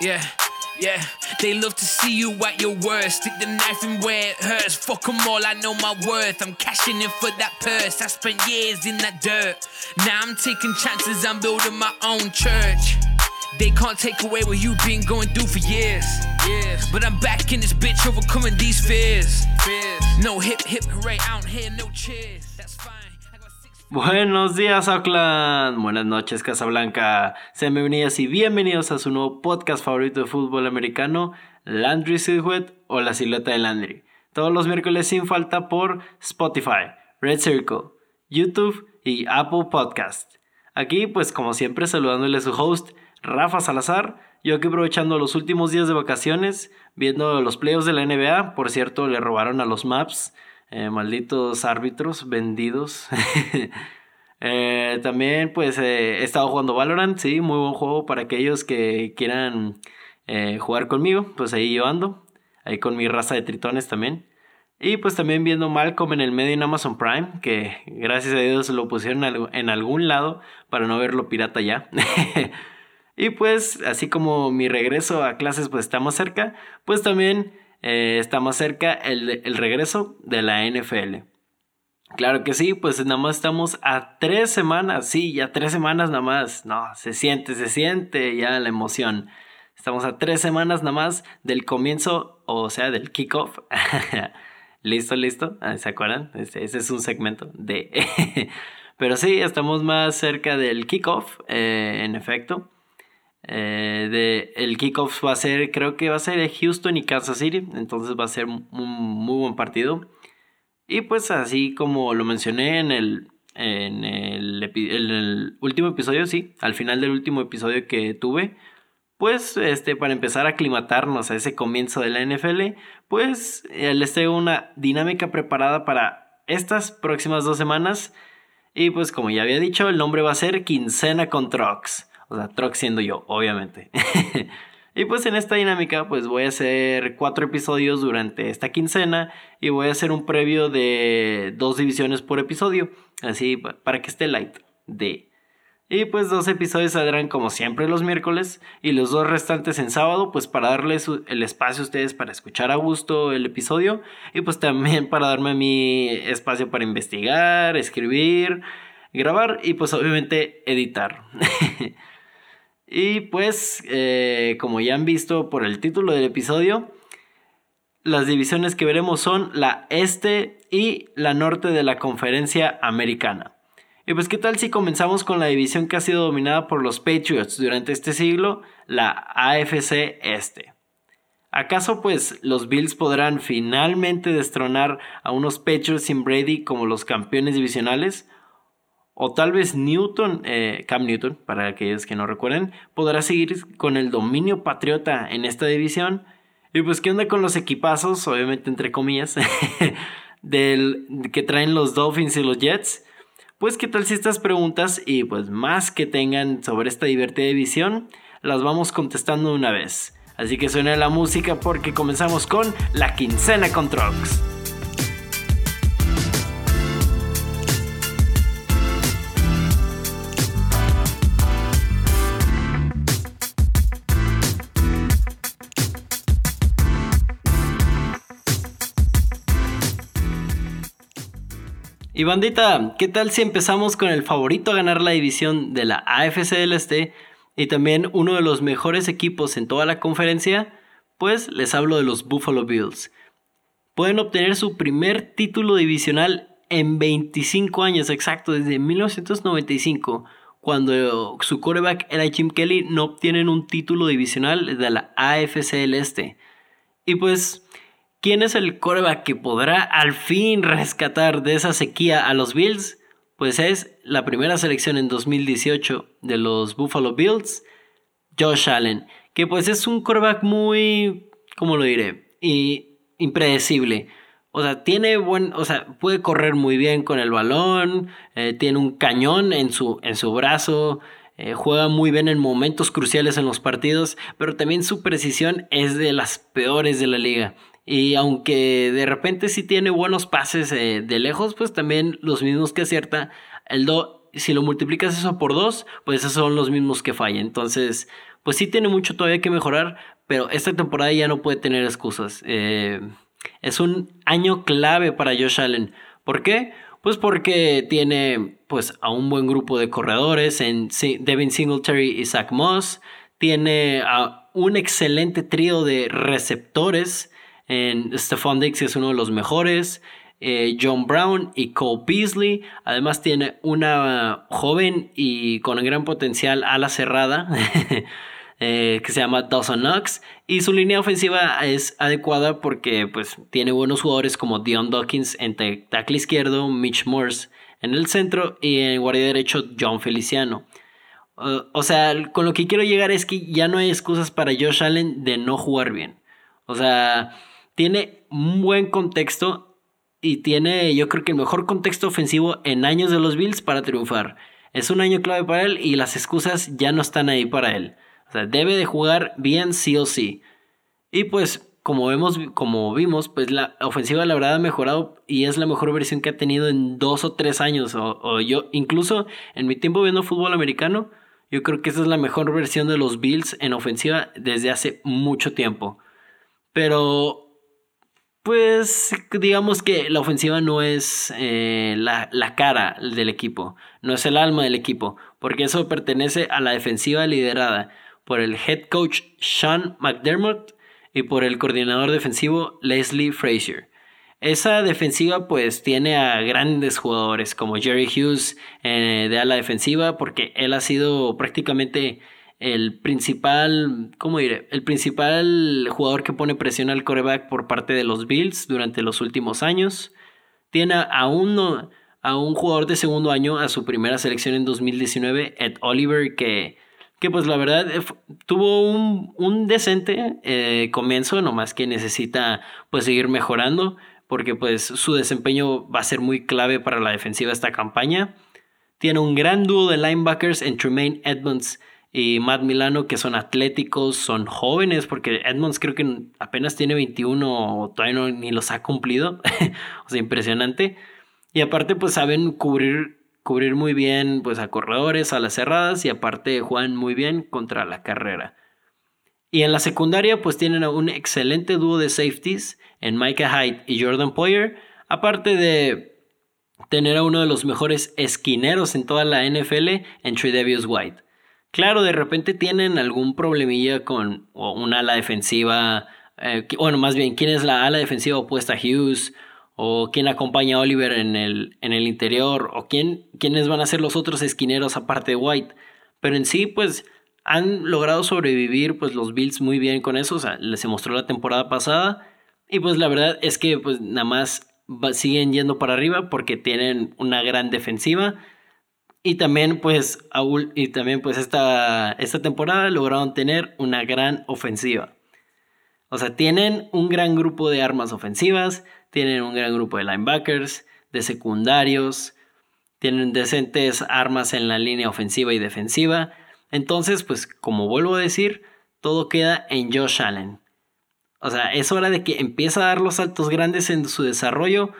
Yeah, yeah. They love to see you at your worst. Stick the knife in where it hurts. Fuck them all, I know my worth. I'm cashing in for that purse. I spent years in that dirt. Now I'm taking chances, I'm building my own church. They can't take away what you've been going through for years. Years. But I'm back in this bitch, overcoming these fears. fears. No hip hip hooray out here, no cheers. That's fine. Buenos días, Auckland. Buenas noches, Casablanca. Sean bienvenidas y bienvenidos a su nuevo podcast favorito de fútbol americano, Landry Silhouette o La Silueta de Landry. Todos los miércoles sin falta por Spotify, Red Circle, YouTube y Apple Podcast. Aquí, pues como siempre, saludándole a su host, Rafa Salazar. Yo aquí aprovechando los últimos días de vacaciones, viendo los playoffs de la NBA. Por cierto, le robaron a los Maps. Eh, malditos árbitros vendidos. Eh, también pues eh, he estado jugando Valorant, sí, muy buen juego para aquellos que quieran jugar conmigo, pues ahí yo ando, ahí con mi raza de tritones también. Y pues también viendo Malcolm en el medio en Amazon Prime, que gracias a Dios lo pusieron en algún lado para no verlo pirata ya. y pues así como mi regreso a clases pues está más cerca, pues también eh, está más cerca el, el regreso de la NFL. Claro que sí, pues nada más estamos a tres semanas, sí, ya tres semanas nada más. No, se siente, se siente ya la emoción. Estamos a tres semanas nada más del comienzo, o sea, del kickoff. listo, listo. Ah, ¿Se acuerdan? Este- es un segmento de... Pero sí, estamos más cerca del kickoff, eh, en efecto. Eh, de, el kickoff va a ser, creo que va a ser Houston y Kansas City, entonces va a ser un muy buen partido. Y pues así como lo mencioné en el, en el, último episodio, sí, al final del último episodio que tuve, pues este, para empezar a aclimatarnos a ese comienzo de la NFL, pues eh, les traigo una dinámica preparada para estas próximas dos semanas. Y pues como ya había dicho, el nombre va a ser Quincena con Trox. O sea, Trox siendo yo, obviamente. y pues en esta dinámica pues voy a hacer cuatro episodios durante esta quincena y voy a hacer un previo de dos divisiones por episodio. Así pa- para que esté light de... Y pues dos episodios saldrán como siempre los miércoles y los dos restantes en sábado pues para darles el espacio a ustedes para escuchar a gusto el episodio y pues también para darme mi espacio para investigar, escribir, grabar y pues obviamente editar. y pues eh, como ya han visto por el título del episodio, las divisiones que veremos son la este y la norte de la conferencia americana. Y pues qué tal si comenzamos con la división que ha sido dominada por los Patriots durante este siglo, la AFC Este. ¿Acaso pues los Bills podrán finalmente destronar a unos Patriots sin Brady como los campeones divisionales? O tal vez Newton, eh, Cam Newton, para aquellos que no recuerden, podrá seguir con el dominio patriota en esta división. Y pues, ¿qué onda con los equipazos? Obviamente, entre comillas, del, que traen los Dolphins y los Jets. Pues, ¿qué tal si estas preguntas y pues más que tengan sobre esta divertida división, las vamos contestando una vez? Así que suena la música porque comenzamos con la quincena con Trucks. Y bandita, ¿qué tal si empezamos con el favorito a ganar la división de la AFC del Este y también uno de los mejores equipos en toda la conferencia? Pues les hablo de los Buffalo Bills. Pueden obtener su primer título divisional en 25 años, exacto, desde 1995, cuando su quarterback era Jim Kelly, no obtienen un título divisional de la AFC del Este. Y pues, ¿quién es el quarterback que podrá al fin rescatar de esa sequía a los Bills? Pues es la primera selección en 2018 de los Buffalo Bills, Josh Allen, que pues es un quarterback muy, ¿cómo lo diré? Y impredecible. O sea, tiene buen, o sea, puede correr muy bien con el balón, eh, tiene un cañón en su, en su brazo, eh, juega muy bien en momentos cruciales en los partidos, pero también su precisión es de las peores de la liga. Y aunque de repente sí tiene buenos pases eh, de lejos, pues también los mismos que acierta, el do, si lo multiplicas eso por dos, pues esos son los mismos que falla. Entonces, pues sí tiene mucho todavía que mejorar, pero esta temporada ya no puede tener excusas. Eh, es un año clave para Josh Allen. ¿Por qué? Pues porque tiene pues a un buen grupo de corredores en Devin Singletary y Zach Moss. Tiene a un excelente trío de receptores en Stephon que es uno de los mejores. Eh, John Brown y Cole Beasley. Además tiene una joven y con gran potencial ala cerrada eh, que se llama Dawson Knox. Y su línea ofensiva es adecuada porque pues, tiene buenos jugadores como Dion Dawkins en tackle izquierdo, Mitch Morse en el centro y en guardia derecho John Feliciano. o sea, con lo que quiero llegar es que ya no hay excusas para Josh Allen de no jugar bien. O sea, tiene un buen contexto y tiene yo creo que el mejor contexto ofensivo en años de los Bills para triunfar. Es un año clave para él y las excusas ya no están ahí para él. O sea, debe de jugar bien sí o sí. Y pues como vemos, como vimos, pues la ofensiva la verdad ha mejorado y es la mejor versión que ha tenido en dos o tres años. O, yo, incluso en mi tiempo viendo fútbol americano, yo creo que esa es la mejor versión de los Bills en ofensiva desde hace mucho tiempo. Pero pues digamos que la ofensiva no es eh, la, la, cara del equipo, no es el alma del equipo, porque eso pertenece a la defensiva liderada por el head coach Sean McDermott y por el coordinador defensivo Leslie Frazier. Esa defensiva pues tiene a grandes jugadores como Jerry Hughes eh, de ala defensiva porque él ha sido prácticamente el principal, ¿cómo diré? El principal jugador que pone presión al coreback por parte de los Bills durante los últimos años. Tiene a un, a un jugador de segundo año a su primera selección en 2019, Ed Oliver, que, que pues la verdad eh, tuvo un, un decente eh, comienzo, nomás que necesita pues seguir mejorando, porque pues su desempeño va a ser muy clave para la defensiva esta campaña. Tiene un gran dúo de linebackers en Tremaine Edmonds y Matt Milano, que son atléticos, son jóvenes, porque Edmonds creo que apenas tiene 21 o todavía no, ni los ha cumplido. o sea, impresionante. Y aparte, pues saben cubrir, cubrir muy bien pues, a corredores, a las cerradas, y aparte juegan muy bien contra la carrera. Y en la secundaria, pues tienen un excelente dúo de safeties en Micah Hyde y Jordan Poyer, aparte de tener a uno de los mejores esquineros en toda la NFL en Tredavious White. Claro, de repente tienen algún problemilla con una ala defensiva. Eh, bueno, más bien, ¿quién es la ala defensiva opuesta a Hughes? ¿O quién acompaña a Oliver en el, en el interior? ¿O quién, quiénes van a ser los otros esquineros aparte de White? Pero en sí, pues han logrado sobrevivir pues los Bills muy bien con eso. O sea, les mostró la temporada pasada. Y pues la verdad es que pues nada más siguen yendo para arriba porque tienen una gran defensiva y también, pues, y también, pues, esta, esta temporada lograron tener una gran ofensiva. O sea, tienen un gran grupo de armas ofensivas, tienen un gran grupo de linebackers, de secundarios, tienen decentes armas en la línea ofensiva y defensiva. Entonces, pues, como vuelvo a decir, todo queda en Josh Allen. O sea, es hora de que empiece a dar los saltos grandes en su desarrollo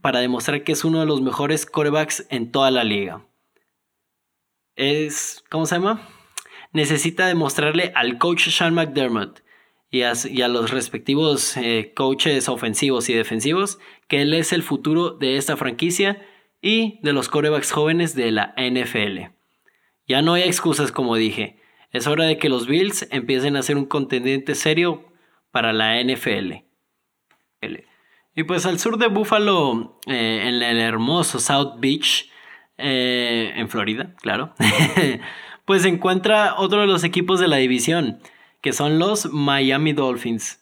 para demostrar que es uno de los mejores corebacks en toda la liga es, ¿cómo se llama? Necesita demostrarle al coach Sean McDermott y a, los respectivos eh, coaches ofensivos y defensivos que él es el futuro de esta franquicia y de los corebacks jóvenes de la NFL. Ya no hay excusas como dije. Es hora de que los Bills empiecen a ser un contendiente serio para la NFL. Y pues al sur de Buffalo, eh, en el hermoso South Beach, eh, en Florida, claro, pues se encuentra otro de los equipos de la división, que son los Miami Dolphins.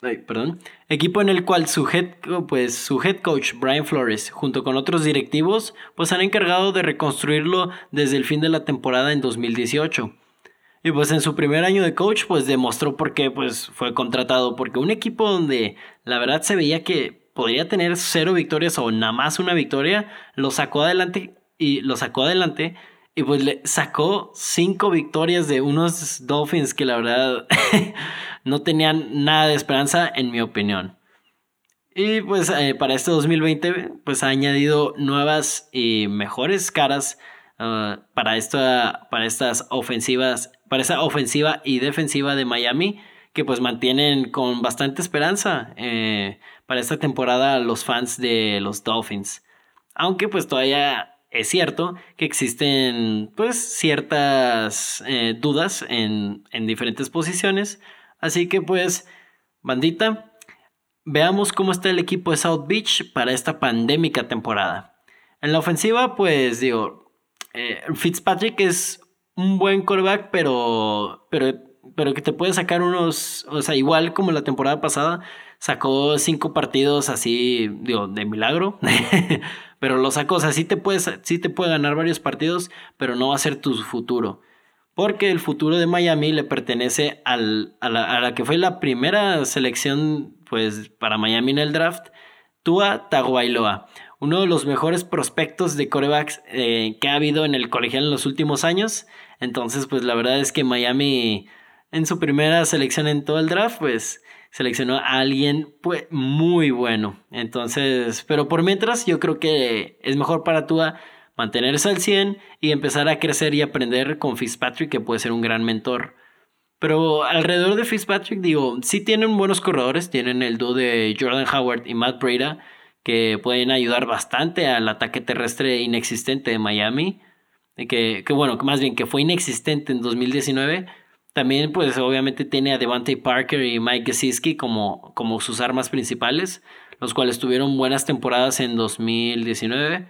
perdón. Equipo en el cual su head, pues, su head coach Brian Flores, junto con otros directivos, pues han encargado de reconstruirlo desde el fin de la temporada en 2018. Y pues en su primer año de coach, pues demostró por qué pues, fue contratado. Porque un equipo donde la verdad se veía que podría tener cero victorias o nada más una victoria, lo sacó adelante y lo sacó adelante y pues le sacó cinco victorias de unos Dolphins que la verdad no tenían nada de esperanza en mi opinión. Y pues eh, para este 2020 pues ha añadido nuevas y mejores caras uh, para, esta, para estas ofensivas, para esa ofensiva y defensiva de Miami, que pues mantienen con bastante esperanza eh, para esta temporada los fans de los Dolphins. Aunque pues todavía es cierto que existen pues ciertas eh, dudas en, en diferentes posiciones. Así que pues, bandita, veamos cómo está el equipo de South Beach para esta pandémica temporada. En la ofensiva, pues digo, eh, Fitzpatrick es un buen quarterback, pero, pero, pero que te puede sacar unos, o sea, igual como la temporada pasada, sacó cinco partidos así, digo, de milagro, pero lo sacó, o sea, sí te, puedes, sí te puede ganar varios partidos, pero no va a ser tu futuro. Porque el futuro de Miami le pertenece al, a, la, a, la, que fue la primera selección pues, para Miami en el draft, Tua Tagovailoa, uno de los mejores prospectos de corebacks eh, que ha habido en el colegial en los últimos años. Entonces, pues la verdad es que Miami en su primera selección en todo el draft, pues seleccionó a alguien pues, muy bueno. Entonces, pero por mientras yo creo que es mejor para Tua mantenerse al 100 y empezar a crecer y aprender con Fitzpatrick, que puede ser un gran mentor. Pero alrededor de Fitzpatrick, digo, sí tienen buenos corredores, tienen el dúo de Jordan Howard y Matt Breda, que pueden ayudar bastante al ataque terrestre inexistente de Miami, que, que bueno, más bien que fue inexistente en 2019. También, pues obviamente tiene a Devante Parker y Mike Gesicki como, como sus armas principales, los cuales tuvieron buenas temporadas en 2019.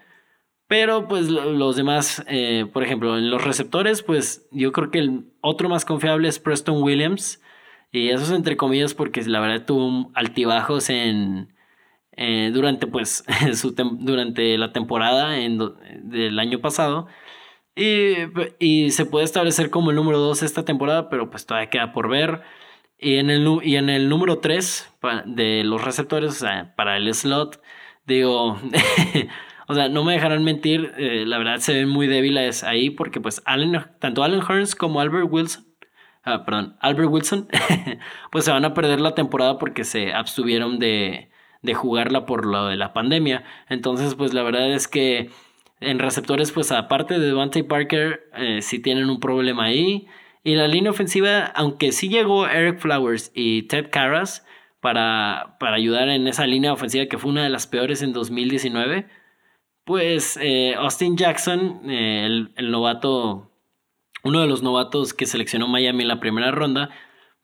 Pero pues los demás, eh, por ejemplo, en los receptores, pues yo creo que el otro más confiable es Preston Williams. Y eso es entre comillas porque la verdad tuvo altibajos en, eh, durante, pues, su durante la temporada en, del año pasado. Y, y, se puede establecer como el número 2 esta temporada, pero pues todavía queda por ver. Y en el, y en el número 3 de los receptores, o sea, para el slot, digo... O sea, no me dejarán mentir, eh, la verdad se ven muy débiles ahí porque pues tanto Allen Hearns como Albert Wilson, ah, perdón, Albert Wilson, pues se van a perder la temporada porque se abstuvieron de, de jugarla por lo de la pandemia. Entonces, pues la verdad es que en receptores, pues aparte de Devante Parker, eh, sí tienen un problema ahí. Y la línea ofensiva, aunque sí llegó Eric Flowers y Ted Carras para, para ayudar en esa línea ofensiva que fue una de las peores en 2019, pues eh, Austin Jackson, eh, el, novato, uno de los novatos que seleccionó Miami en la primera ronda,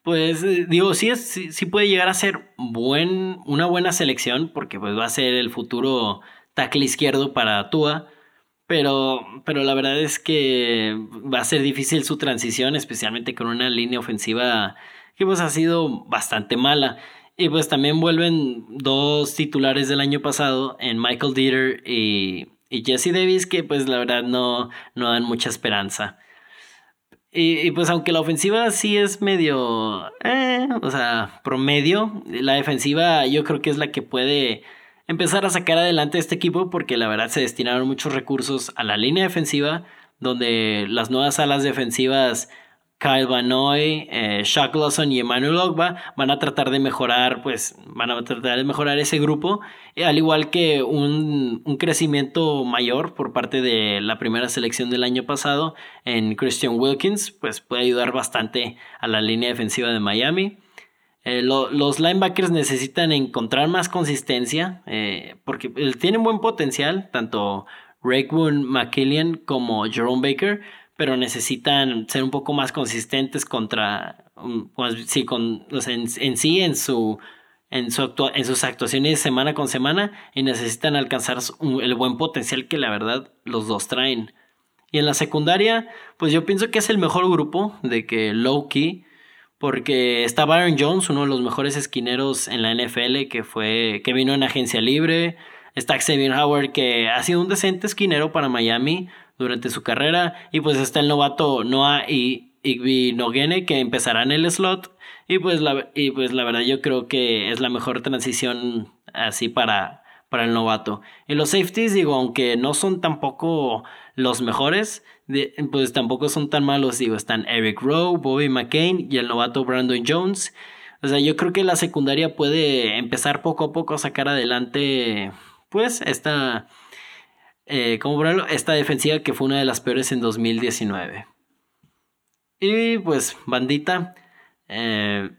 pues eh, digo, sí, es, sí, puede llegar a ser buen, una buena selección, porque pues va a ser el futuro tackle izquierdo para Tua. Pero, pero la verdad es que va a ser difícil su transición, especialmente con una línea ofensiva que pues ha sido bastante mala. Y pues también vuelven dos titulares del año pasado en Michael Dieter y, Jesse Davis que pues la verdad no, no dan mucha esperanza. Y, pues aunque la ofensiva sí es medio, eh, o sea, promedio, la defensiva yo creo que es la que puede empezar a sacar adelante este equipo porque la verdad se destinaron muchos recursos a la línea defensiva, donde las nuevas alas defensivas Kyle Vanoy, eh, Shaq Lawson y Emmanuel Ogba van a tratar de mejorar, pues van a tratar de mejorar ese grupo, eh, al igual que un, crecimiento mayor por parte de la primera selección del año pasado en Christian Wilkins, pues puede ayudar bastante a la línea defensiva de Miami. Eh, los linebackers necesitan encontrar más consistencia porque tienen buen potencial, tanto Raekwon McKillian como Jerome Baker, pero necesitan ser un poco más consistentes contra, pues, sí, con, en, sí, en, su, en, su en sus actuaciones semana con semana y necesitan alcanzar el buen potencial que la verdad los dos traen. Y en la secundaria, pues yo pienso que es el mejor grupo de que low key, porque está Byron Jones, uno de los mejores esquineros en la NFL que fue que vino en agencia libre, está Xavier Howard que ha sido un decente esquinero para Miami, durante su carrera. Y pues está el novato Noah y Igby Nogene que empezarán el slot. Y pues, la, y pues la verdad yo creo que es la mejor transición así para, para el novato. Y los safeties, digo, aunque no son tampoco los mejores, pues tampoco son tan malos. Digo, están Eric Rowe, Bobby McCain y el novato Brandon Jones. O sea, yo creo que la secundaria puede empezar poco a poco a sacar adelante, pues, esta, eh, ponerlo, esta defensiva que fue una de las peores en 2019. Y pues, bandita, eh,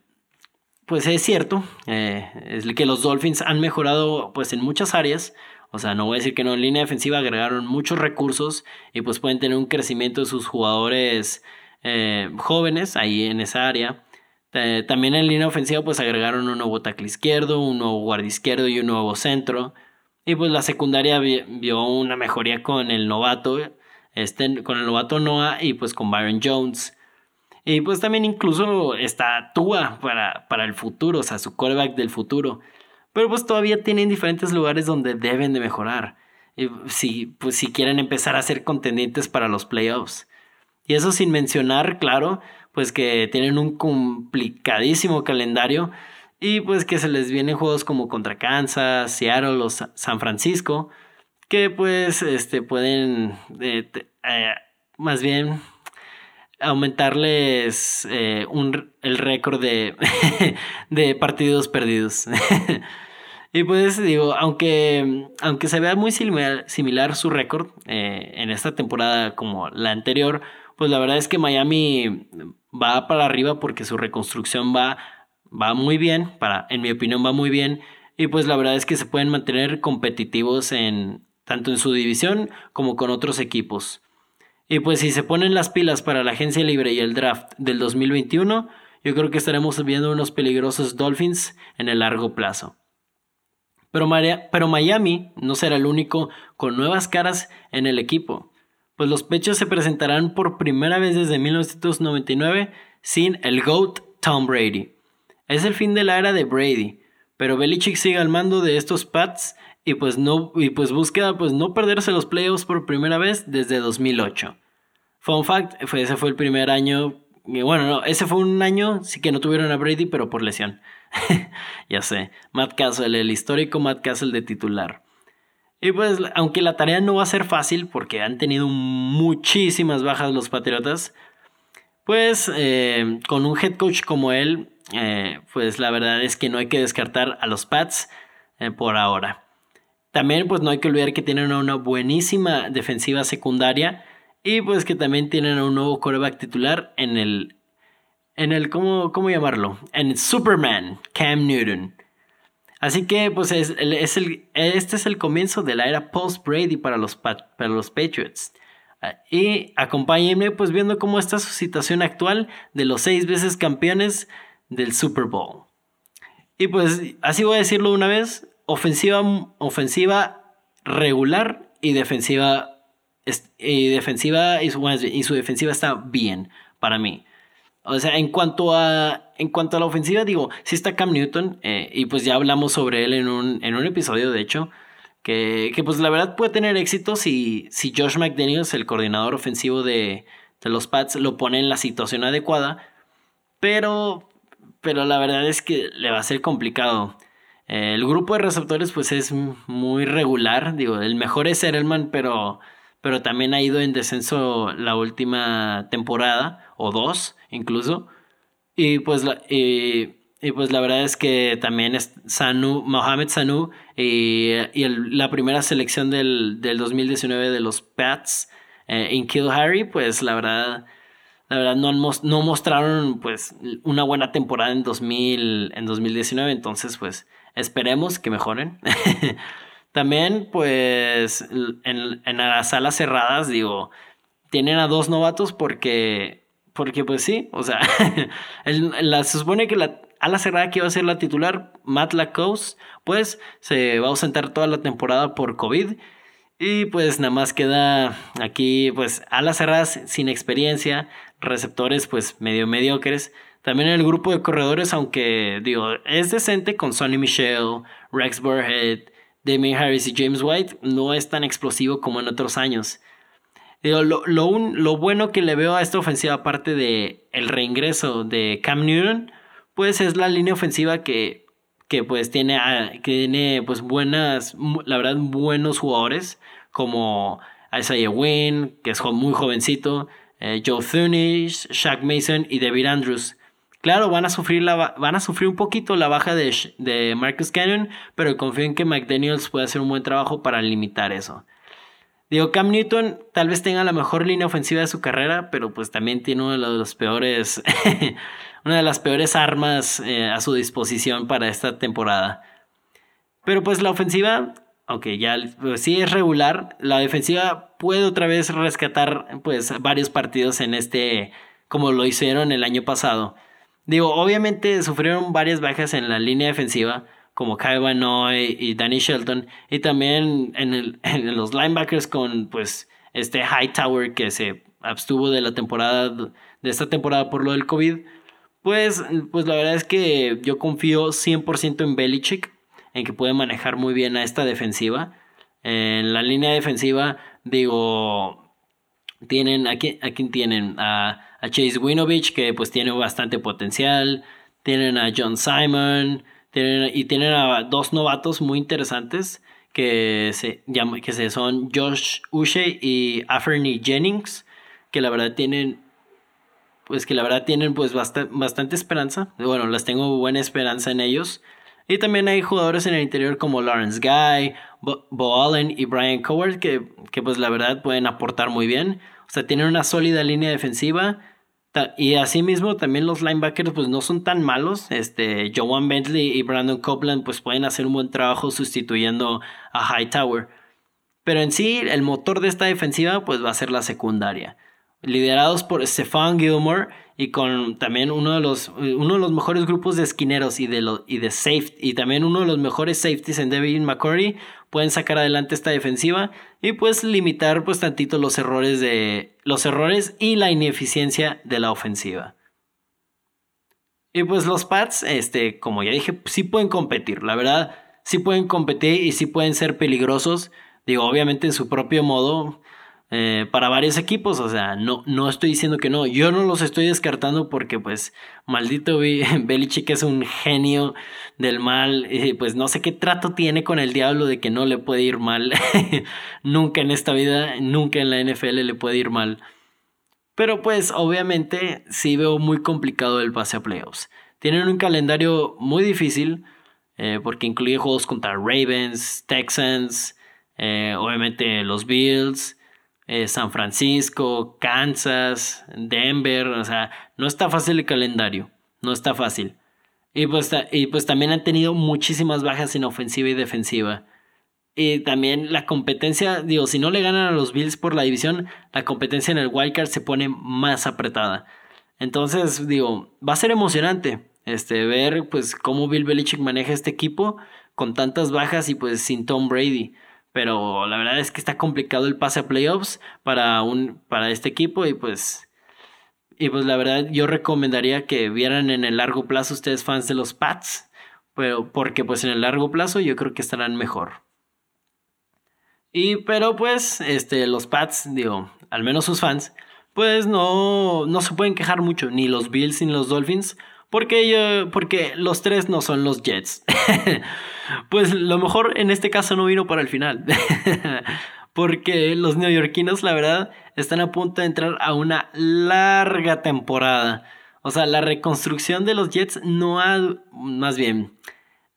pues es cierto, eh, es que los Dolphins han mejorado pues en muchas áreas. O sea, no voy a decir que no, en línea defensiva agregaron muchos recursos y pues pueden tener un crecimiento de sus jugadores jóvenes ahí en esa área. también en línea ofensiva pues agregaron un nuevo tackle izquierdo, un nuevo guardia izquierdo y un nuevo centro. Y pues la secundaria vio una mejoría con el novato, este, con el novato Noah y pues con Byron Jones. Y pues también incluso está Tua para, para el futuro, o sea, su quarterback del futuro. Pero pues todavía tienen diferentes lugares donde deben de mejorar. Si, pues si quieren empezar a ser contendientes para los playoffs. Y eso sin mencionar, claro, pues que tienen un complicadísimo calendario y pues que se les vienen juegos como contra Kansas, Seattle o San Francisco, que pues este, pueden eh, eh, más bien aumentarles eh, un, el récord de, de partidos perdidos. y pues digo, aunque, aunque se vea muy similar, similar su récord en esta temporada como la anterior, pues la verdad es que Miami va para arriba porque su reconstrucción va va muy bien, para, en mi opinión va muy bien, y pues la verdad es que se pueden mantener competitivos en tanto en su división como con otros equipos. Y pues si se ponen las pilas para la agencia libre y el draft del 2021, yo creo que estaremos viendo unos peligrosos Dolphins en el largo plazo. Pero, Miami no será el único con nuevas caras en el equipo, pues los pechos se presentarán por primera vez desde 1999 sin el GOAT Tom Brady. Es el fin de la era de Brady, pero Belichick sigue al mando de estos Pats y pues no y pues busca pues no perderse los playoffs por primera vez desde 2008. Fun fact, fue, ese fue el primer año, bueno, no, ese fue un año sí que no tuvieron a Brady, pero por lesión. ya sé, Matt Castle, el histórico Matt Castle de titular. Y pues, aunque la tarea no va a ser fácil porque han tenido muchísimas bajas los Patriotas, pues eh, con un head coach como él, eh, pues la verdad es que no hay que descartar a los Pats eh, por ahora. También pues no hay que olvidar que tienen una buenísima defensiva secundaria y pues que también tienen un nuevo coreback titular en el, en el, ¿cómo, cómo llamarlo? En Superman, Cam Newton. Así que pues es, es el, este es el comienzo de la era post-Brady para los, para los Patriots. Y acompáñenme pues viendo cómo está su situación actual de los seis veces campeones del Super Bowl. Y pues así voy a decirlo una vez, ofensiva, ofensiva regular y defensiva y defensiva y su, y su defensiva está bien para mí. O sea, en cuanto a, en cuanto a la ofensiva, digo, sí está Cam Newton, eh, y pues ya hablamos sobre él en un, en un episodio, de hecho, que, que, pues la verdad puede tener éxito si, si Josh McDaniels, el coordinador ofensivo de, de los Pats, lo pone en la situación adecuada, pero pero la verdad es que le va a ser complicado. El grupo de receptores pues es muy regular, digo, el mejor es Erelman, pero, pero también ha ido en descenso la última temporada, o dos incluso, y pues la, y, pues la verdad es que también es Sanu, Mohamed Sanu y, y la primera selección del, del, 2019 de los Pats eh, en Kill Harry, pues la verdad la verdad no, no mostraron pues una buena temporada en, 2000, en 2019, entonces pues esperemos que mejoren. También pues en, en, las salas cerradas digo, tienen a dos novatos porque, porque pues sí, o sea, se supone que la ala cerrada que iba a ser la titular, Matt Lacoste, pues se va a ausentar toda la temporada por COVID. Y pues nada más queda aquí pues alas cerradas sin experiencia, receptores pues medio mediocres. También el grupo de corredores, aunque digo, es decente con Sonny Michel, Rex Burhead, Damien Harris y James White, no es tan explosivo como en otros años. Digo, lo, lo, bueno que le veo a esta ofensiva, aparte de reingreso de Cam Newton, pues es la línea ofensiva que, que pues tiene, que tiene pues buenas, la verdad, buenos jugadores, como Isaiah Wynn, que es muy jovencito, eh, Joe Thunish, Shaq Mason y David Andrews. Claro, van a sufrir, la, van a sufrir un poquito la baja de, de Marcus Cannon, pero confío en que McDaniels puede hacer un buen trabajo para limitar eso. Digo, Cam Newton tal vez tenga la mejor línea ofensiva de su carrera, pero pues también tiene de peores, una de las peores armas eh, a su disposición para esta temporada. Pero pues la ofensiva, aunque ya pues, sí es regular, la defensiva puede otra vez rescatar pues varios partidos en este, como lo hicieron el año pasado. Digo, obviamente sufrieron varias bajas en la línea defensiva, como Kyle Van y Danny Shelton, y también en, en, los linebackers con pues este Hightower que se abstuvo de la temporada, de esta temporada por lo del COVID. Pues, pues la verdad es que yo confío 100% en Belichick, en que puede manejar muy bien a esta defensiva. En la línea defensiva, digo, tienen, aquí, aquí tienen a a Chase Winovich, que pues tiene bastante potencial. Tienen a John Simon. Tienen, y tienen a dos novatos muy interesantes que se, que se son Josh Uche y Aferny Jennings, que la verdad tienen pues que la verdad tienen pues bastante, esperanza. Bueno, las tengo buena esperanza en ellos. Y también hay jugadores en el interior como Lawrence Guy, Bo, Allen y Brian Coward que, que pues la verdad pueden aportar muy bien. O sea, tienen una sólida línea defensiva y asimismo también los linebackers pues no son tan malos. Este, Joan Bentley y Brandon Copeland pues pueden hacer un buen trabajo sustituyendo a Hightower. Pero en sí el motor de esta defensiva pues va a ser la secundaria. Liderados por Stefan Gilmore y con también uno de los, uno de los mejores grupos de esquineros y de, lo, y de safety y también uno de los mejores safeties en David McCurry pueden sacar adelante esta defensiva y pues limitar pues tantito los errores de los errores y la ineficiencia de la ofensiva. Y pues los Pats, este, como ya dije, sí pueden competir, la verdad, sí pueden competir y sí pueden ser peligrosos, digo, obviamente en su propio modo, eh, para varios equipos. O sea, no, no estoy diciendo que no. Yo no los estoy descartando porque, pues, maldito Belichick es un genio del mal. Y pues no sé qué trato tiene con el diablo de que no le puede ir mal. nunca en esta vida, nunca en la NFL le puede ir mal. Pero pues obviamente sí veo muy complicado el pase a playoffs. Tienen un calendario muy difícil eh, porque incluye juegos contra Ravens, Texans, eh, obviamente los Bills, eh, San Francisco, Kansas, Denver, o sea, no está fácil el calendario, no está fácil. Y pues, y pues también han tenido muchísimas bajas en ofensiva y defensiva. Y también la competencia, digo, si no le ganan a los Bills por la división, la competencia en el wildcard se pone más apretada. Entonces, digo, va a ser emocionante este, ver pues cómo Bill Belichick maneja este equipo con tantas bajas y pues sin Tom Brady. Pero la verdad es que está complicado el pase a playoffs para, un, para este equipo y pues... Y pues la verdad yo recomendaría que vieran en el largo plazo ustedes fans de los Pats. Pero porque pues en el largo plazo yo creo que estarán mejor. Y pero pues este los Pats, digo, al menos sus fans, pues no, no se pueden quejar mucho, ni los Bills ni los Dolphins, porque, yo, porque los tres no son los Jets. pues lo mejor en este caso no vino para el final. porque los neoyorquinos, la verdad, están a punto de entrar a una larga temporada. O sea, la reconstrucción de los Jets no ha, más bien,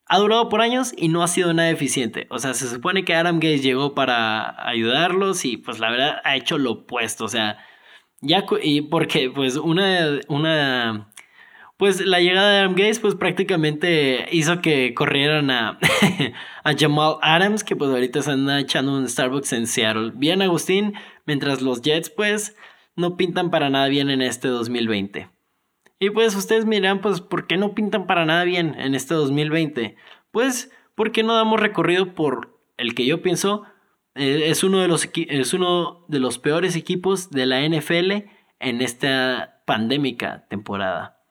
ha durado por años y no ha sido nada eficiente. O sea, se supone que Adam Gates llegó para ayudarlos y pues la verdad ha hecho lo opuesto. O sea, ya, y porque pues una, una pues la llegada de Adam Gates pues prácticamente hizo que corrieran a, a Jamal Adams, que pues ahorita se anda echando un Starbucks en Seattle. Bien Agustín, mientras los Jets pues no pintan para nada bien en este 2020. Y pues ustedes miran pues ¿por qué no pintan para nada bien en este 2020? Pues porque no damos recorrido por el que yo pienso eh, es, uno de los, es uno de los peores equipos de la NFL en esta pandémica temporada.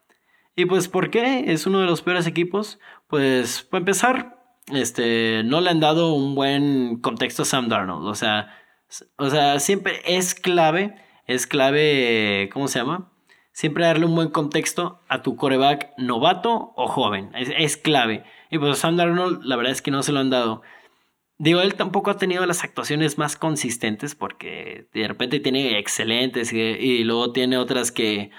Y pues, ¿por qué es uno de los peores equipos? Pues, para empezar, este, no le han dado un buen contexto a Sam Darnold. O sea, o sea, siempre es clave, es clave, ¿cómo se llama? Siempre darle un buen contexto a tu coreback novato o joven. Es, clave. Y pues Sam Darnold, la verdad es que no se lo han dado. Digo, él tampoco ha tenido las actuaciones más consistentes porque de repente tiene excelentes y luego tiene otras que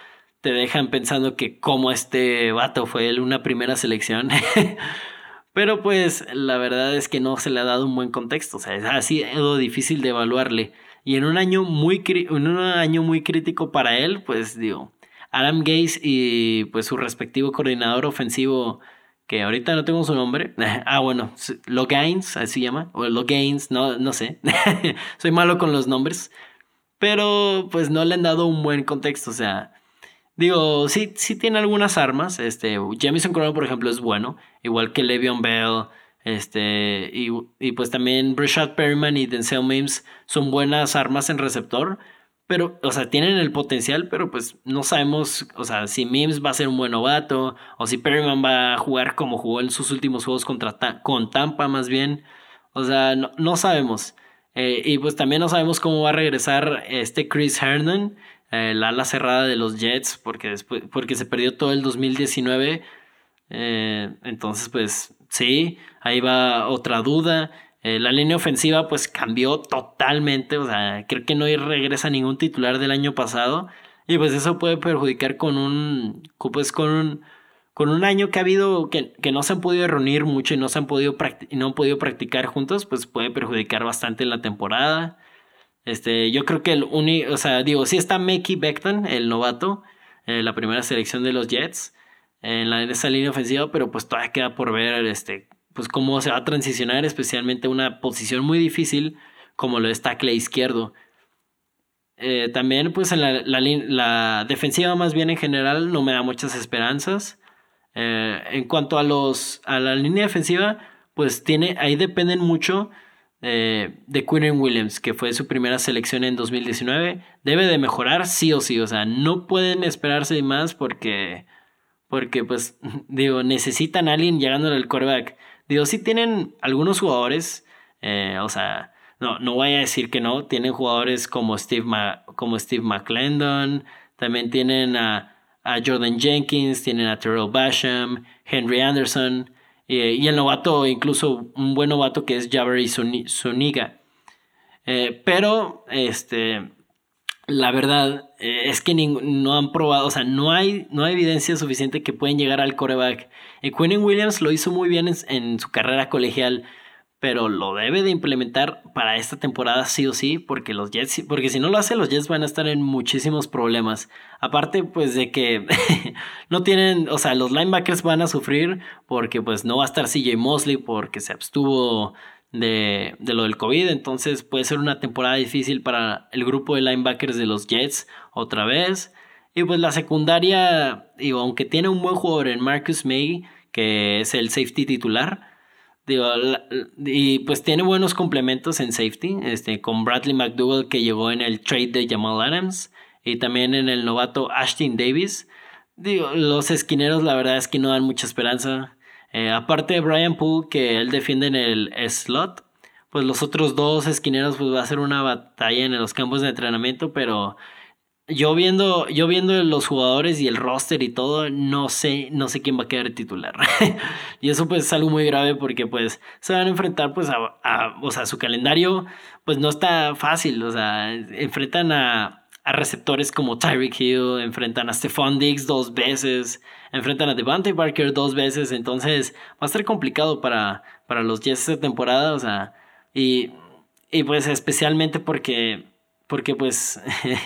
te dejan pensando que como este vato fue una primera selección. Pero pues la verdad es que no se le ha dado un buen contexto. O sea, ha sido difícil de evaluarle. Y en un año muy, en un año muy crítico para él, pues digo, Adam Gaze y pues su respectivo coordinador ofensivo, que ahorita no tengo su nombre. ah, bueno, Logains, así se llama. O Logains, no, no sé. Soy malo con los nombres. Pero pues no le han dado un buen contexto. O sea, Digo, sí, sí tiene algunas armas. Este, Jamison Crowder, por ejemplo, es bueno. Igual que Le'Veon Bell. Este, y, y pues también Brashad Perryman y Denzel Mims son buenas armas en receptor. Pero, o sea, tienen el potencial, pero pues no sabemos, o sea, si Mims va a ser un buen novato, o si Perryman va a jugar como jugó en sus últimos juegos contra con Tampa, más bien. O sea, no, no sabemos. Eh, y pues también no sabemos cómo va a regresar este Chris Herndon, el ala cerrada de los Jets, porque, después, porque se perdió todo el 2019. Eh, entonces, pues sí, ahí va otra duda. Eh, la línea ofensiva pues cambió totalmente, o sea, creo que no regresa ningún titular del año pasado y pues eso puede perjudicar con un, pues con un, con un año que ha habido que, que no se han podido reunir mucho y no se han podido, no han podido practicar juntos, pues puede perjudicar bastante en la temporada. Este, yo creo que el único, o sea, digo, sí está Mickey Beckton, el novato, eh, la primera selección de los Jets, en, la, en esa línea ofensiva, pero pues todavía queda por ver este, pues cómo se va a transicionar, especialmente una posición muy difícil como lo es tackle izquierdo. Eh, también, pues en la, la, defensiva más bien en general no me da muchas esperanzas. Eh, en cuanto a, los, a la línea defensiva, pues tiene, ahí dependen mucho eh, de Quinn Williams, que fue su primera selección en 2019, debe de mejorar sí o sí, o sea, no pueden esperarse más porque, porque pues, digo, necesitan a alguien llegándole al coreback. Digo, sí tienen algunos jugadores, eh, o sea, no, no voy a decir que no, tienen jugadores como Steve, como Steve McClendon, también tienen a, a Jordan Jenkins, tienen a Terrell Basham, Henry Anderson, eh, y el novato, incluso un buen novato que es Jabari Zuniga. Eh, pero, este, la verdad eh, es que no han probado, o sea, no hay, no hay evidencia suficiente que pueden llegar al coreback. Y Quinn Williams lo hizo muy bien en su carrera colegial pero lo debe de implementar para esta temporada sí o sí, porque los Jets, porque si no lo hace, los Jets van a estar en muchísimos problemas. Aparte, pues de que no tienen, o sea, los linebackers van a sufrir porque pues no va a estar CJ Mosley porque se abstuvo de, de, lo del COVID, entonces puede ser una temporada difícil para el grupo de linebackers de los Jets otra vez. Y pues la secundaria, digo, aunque tiene un buen jugador en Marcus May, que es el safety titular, Digo, y pues tiene buenos complementos en safety, este, con Bradley McDougall que llegó en el trade de Jamal Adams y también en el novato Ashton Davis. Digo, los esquineros la verdad es que no dan mucha esperanza. Eh, aparte de Brian Poole que él defiende en el slot, pues los otros dos esquineros pues va a ser una batalla en los campos de entrenamiento, pero yo viendo, yo viendo los jugadores y el roster y todo, no sé, no sé quién va a quedar titular. y eso pues es algo muy grave porque pues se van a enfrentar pues a, o sea, su calendario pues no está fácil, o sea, enfrentan a, a receptores como Tyreek Hill, enfrentan a Stephon Diggs dos veces, enfrentan a Devante Parker dos veces, entonces va a ser complicado para, para los Jets esta temporada, o sea, y, y pues especialmente porque porque pues,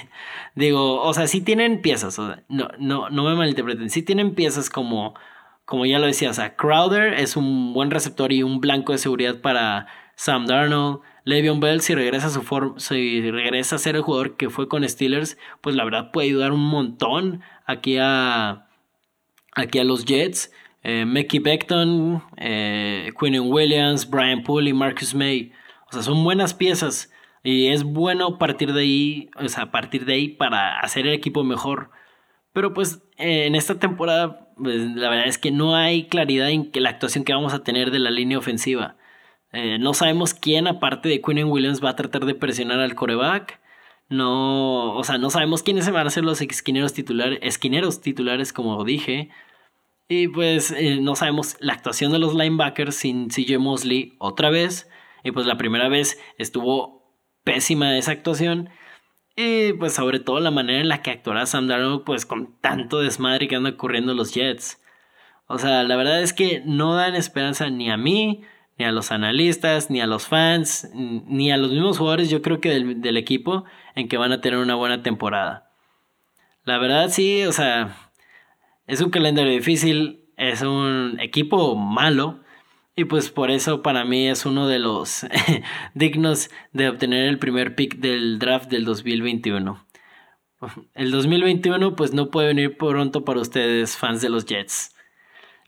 digo, o sea, sí tienen piezas, no, no, no me malinterpreten, sí tienen piezas como, como ya lo decía, o Crowder es un buen receptor y un blanco de seguridad para Sam Darnold. Le'Veon Bell, si regresa a su forma, si regresa a ser el jugador que fue con Steelers, pues la verdad puede ayudar un montón aquí a, aquí a los Jets. Eh, Mickey Beckton, eh, Quinn Williams, Brian Poole y Marcus May. O sea, son buenas piezas. Y es bueno partir de ahí, o sea, partir de ahí para hacer el equipo mejor. Pero pues en esta temporada, pues, la verdad es que no hay claridad en que la actuación que vamos a tener de la línea ofensiva. Eh, no sabemos quién, aparte de Quinn Williams, va a tratar de presionar al coreback. No, o sea, no sabemos quiénes van a ser los esquineros titulares, esquineros titulares, como dije. Y pues eh, no sabemos la actuación de los linebackers sin CJ Mosley otra vez. Y pues la primera vez estuvo pésima esa actuación. Y pues sobre todo la manera en la que actuará Sam Darnold pues con tanto desmadre que anda ocurriendo los Jets. O sea, la verdad es que no dan esperanza ni a mí, ni a los analistas, ni a los fans, ni a los mismos jugadores, yo creo que del, del equipo, en que van a tener una buena temporada. La verdad sí, o sea, es un calendario difícil, es un equipo malo, y pues por eso para mí es uno de los dignos de obtener el primer pick del draft del 2021. El 2021 pues no puede venir pronto para ustedes fans de los Jets.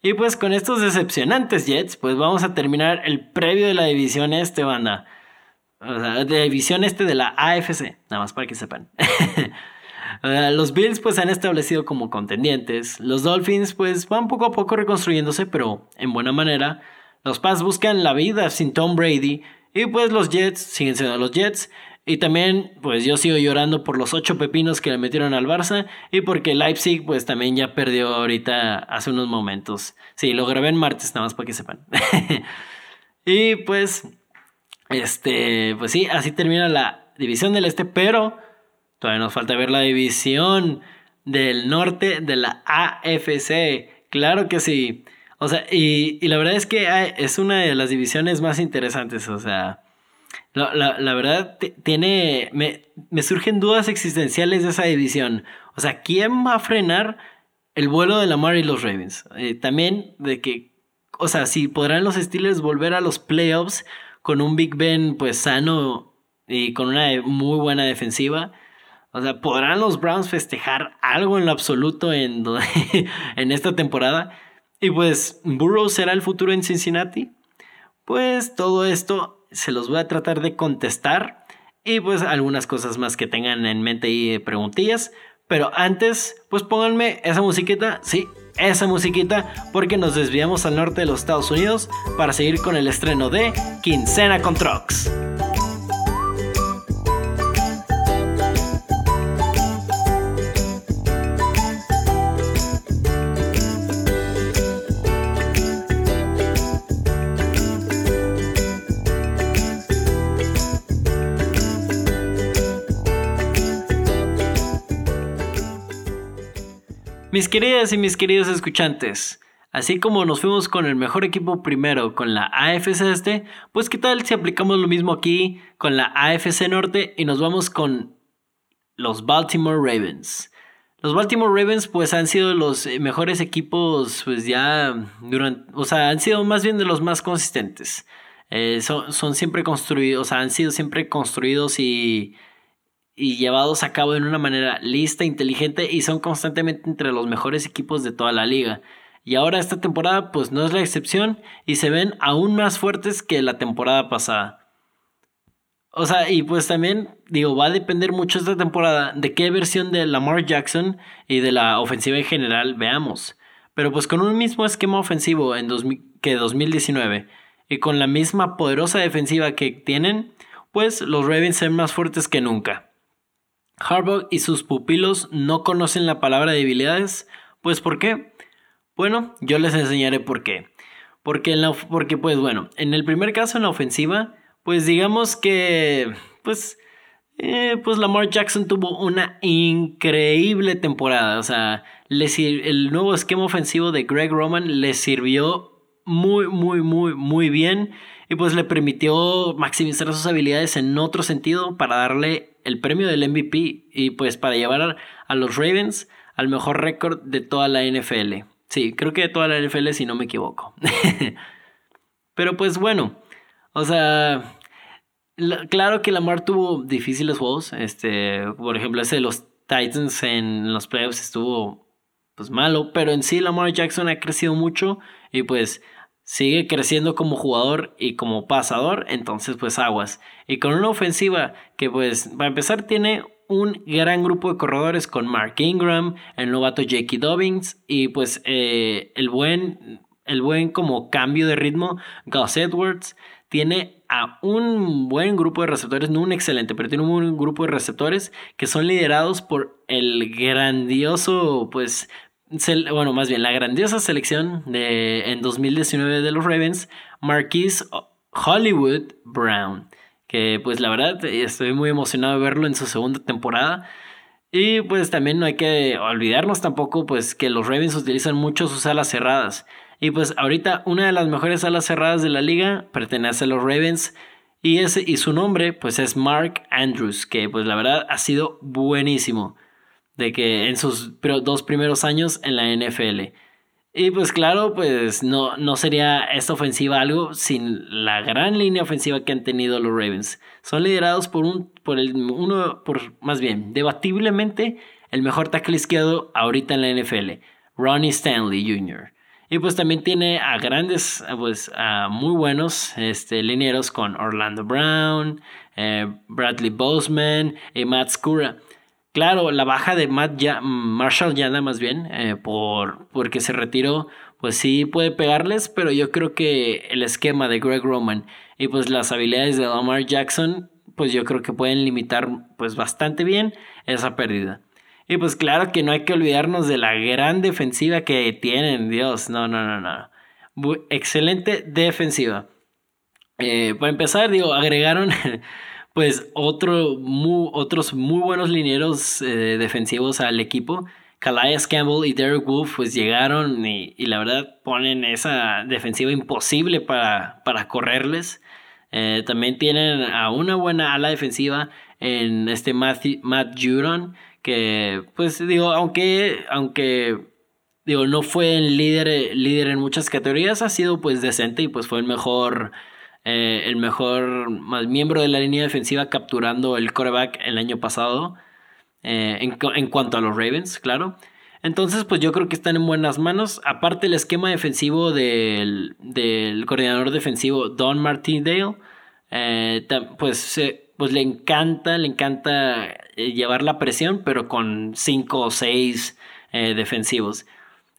Y pues con estos decepcionantes Jets pues vamos a terminar el previo de la división este banda. O sea, de la división este de la AFC, nada más para que sepan. los Bills pues han establecido como contendientes. Los Dolphins pues van poco a poco reconstruyéndose pero en buena manera. Los Pats buscan la vida sin Tom Brady. Y pues los Jets siguen siendo los Jets. Y también, pues yo sigo llorando por los ocho pepinos que le metieron al Barça. Y porque Leipzig, pues también ya perdió ahorita hace unos momentos. Sí, lo grabé en martes, nada más para que sepan. y pues, este, pues sí, así termina la división del este. Pero todavía nos falta ver la división del norte de la AFC. Claro que sí. O sea, y, la verdad es que es una de las divisiones más interesantes. O sea, la, verdad tiene. Me, surgen dudas existenciales de esa división. O sea, ¿quién va a frenar el vuelo de Lamar y los Ravens? Eh, también de que. O sea, si podrán los Steelers volver a los playoffs con un Big Ben pues sano y con una muy buena defensiva. O sea, ¿podrán los Browns festejar algo en lo absoluto en, en esta temporada? Y pues, ¿Burrow será el futuro en Cincinnati? Pues todo esto se los voy a tratar de contestar y pues algunas cosas más que tengan en mente y preguntillas. Pero antes, pues pónganme esa musiquita, sí, esa musiquita, porque nos desviamos al norte de los Estados Unidos para seguir con el estreno de Quincena con Trucks. Mis queridas y mis queridos escuchantes, así como nos fuimos con el mejor equipo primero con la AFC Este, pues qué tal si aplicamos lo mismo aquí con la AFC Norte y nos vamos con los Baltimore Ravens. Los Baltimore Ravens pues han sido los mejores equipos pues ya durante, o sea, han sido más bien de los más consistentes. Eh, son, son siempre construidos, o sea, han sido siempre construidos y y llevados a cabo de una manera lista, inteligente y son constantemente entre los mejores equipos de toda la liga. Y ahora esta temporada pues no es la excepción y se ven aún más fuertes que la temporada pasada. O sea, y pues también digo, va a depender mucho esta temporada de qué versión de Lamar Jackson y de la ofensiva en general veamos. Pero pues con un mismo esquema ofensivo en que 2019 y con la misma poderosa defensiva que tienen, pues los Ravens son más fuertes que nunca. Harbaugh y sus pupilos no conocen la palabra debilidades. Pues ¿por qué? Bueno, yo les enseñaré por qué. Porque, en la, porque pues bueno, en el primer caso en la ofensiva, pues digamos que pues eh, pues Lamar Jackson tuvo una increíble temporada. O sea, el nuevo esquema ofensivo de Greg Roman le sirvió muy, muy, muy, muy bien. Y pues le permitió maximizar sus habilidades en otro sentido para darle el premio del MVP y pues para llevar a los Ravens al mejor récord de toda la NFL. Sí, creo que de toda la NFL si no me equivoco. Pero pues bueno, o sea, claro que Lamar tuvo difíciles juegos. Este, por ejemplo, ese de los Titans en los playoffs estuvo pues malo, pero en sí Lamar Jackson ha crecido mucho y pues sigue creciendo como jugador y como pasador, entonces pues aguas. Y con una ofensiva que pues para empezar tiene un gran grupo de corredores con Mark Ingram, el novato Jakey Dobbins y pues eh, el buen el buen como cambio de ritmo Gus Edwards tiene a un buen grupo de receptores, no un excelente, pero tiene un buen grupo de receptores que son liderados por el grandioso pues bueno, más bien la grandiosa selección de, en 2019 de los Ravens, Marquise Hollywood Brown, que pues la verdad estoy muy emocionado de verlo en su segunda temporada. Y pues también no hay que olvidarnos tampoco pues que los Ravens utilizan mucho sus alas cerradas. Y pues ahorita una de las mejores alas cerradas de la liga pertenece a los Ravens. Y, ese, y su nombre pues es Mark Andrews, que pues la verdad ha sido buenísimo. De que en sus dos primeros años en la NFL. Y pues claro, pues no, no sería esta ofensiva algo sin la gran línea ofensiva que han tenido los Ravens. Son liderados por un, por el, uno, por más bien, debatiblemente el mejor tackle izquierdo ahorita en la NFL, Ronnie Stanley Jr. Y pues también tiene a grandes, pues a muy buenos este, linieros con Orlando Brown, eh, Bradley Boseman y Matt Skura. Claro, la baja de Matt ya, Marshall Yanda más bien, eh, por, porque se retiró, pues sí puede pegarles, pero yo creo que el esquema de Greg Roman y pues las habilidades de Lamar Jackson, pues yo creo que pueden limitar pues bastante bien esa pérdida. Y pues claro que no hay que olvidarnos de la gran defensiva que tienen, Dios, no, no, no, no. excelente defensiva. Eh, para empezar, digo, agregaron pues otro otros muy buenos linieros eh, defensivos al equipo. Calais Campbell y Derek Wolf pues llegaron y, la verdad ponen esa defensiva imposible para, para correrles. Eh, también tienen a una buena ala defensiva en este Matt Judon que pues digo, aunque, aunque digo, no fue el líder, líder en muchas categorías, ha sido pues decente y pues fue el mejor eh, el mejor miembro de la línea defensiva capturando el coreback el año pasado. Eh, en, cuanto a los Ravens, claro. Entonces, pues yo creo que están en buenas manos. Aparte, el esquema defensivo del, coordinador defensivo Don Martindale, eh, pues, pues le encanta, le encanta llevar la presión, pero con 5 o 6 defensivos.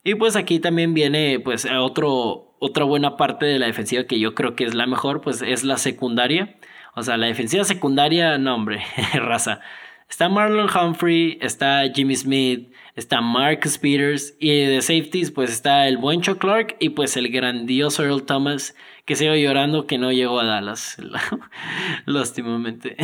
Y pues aquí también viene pues otro, otra buena parte de la defensiva que yo creo que es la mejor, pues es la secundaria. O sea, la defensiva secundaria, no hombre, raza. Está Marlon Humphrey, está Jimmy Smith, está Marcus Peters y de safeties pues está el buen Chuck Clark y pues el grandioso Earl Thomas que sigue llorando que no llegó a Dallas, lastimamente.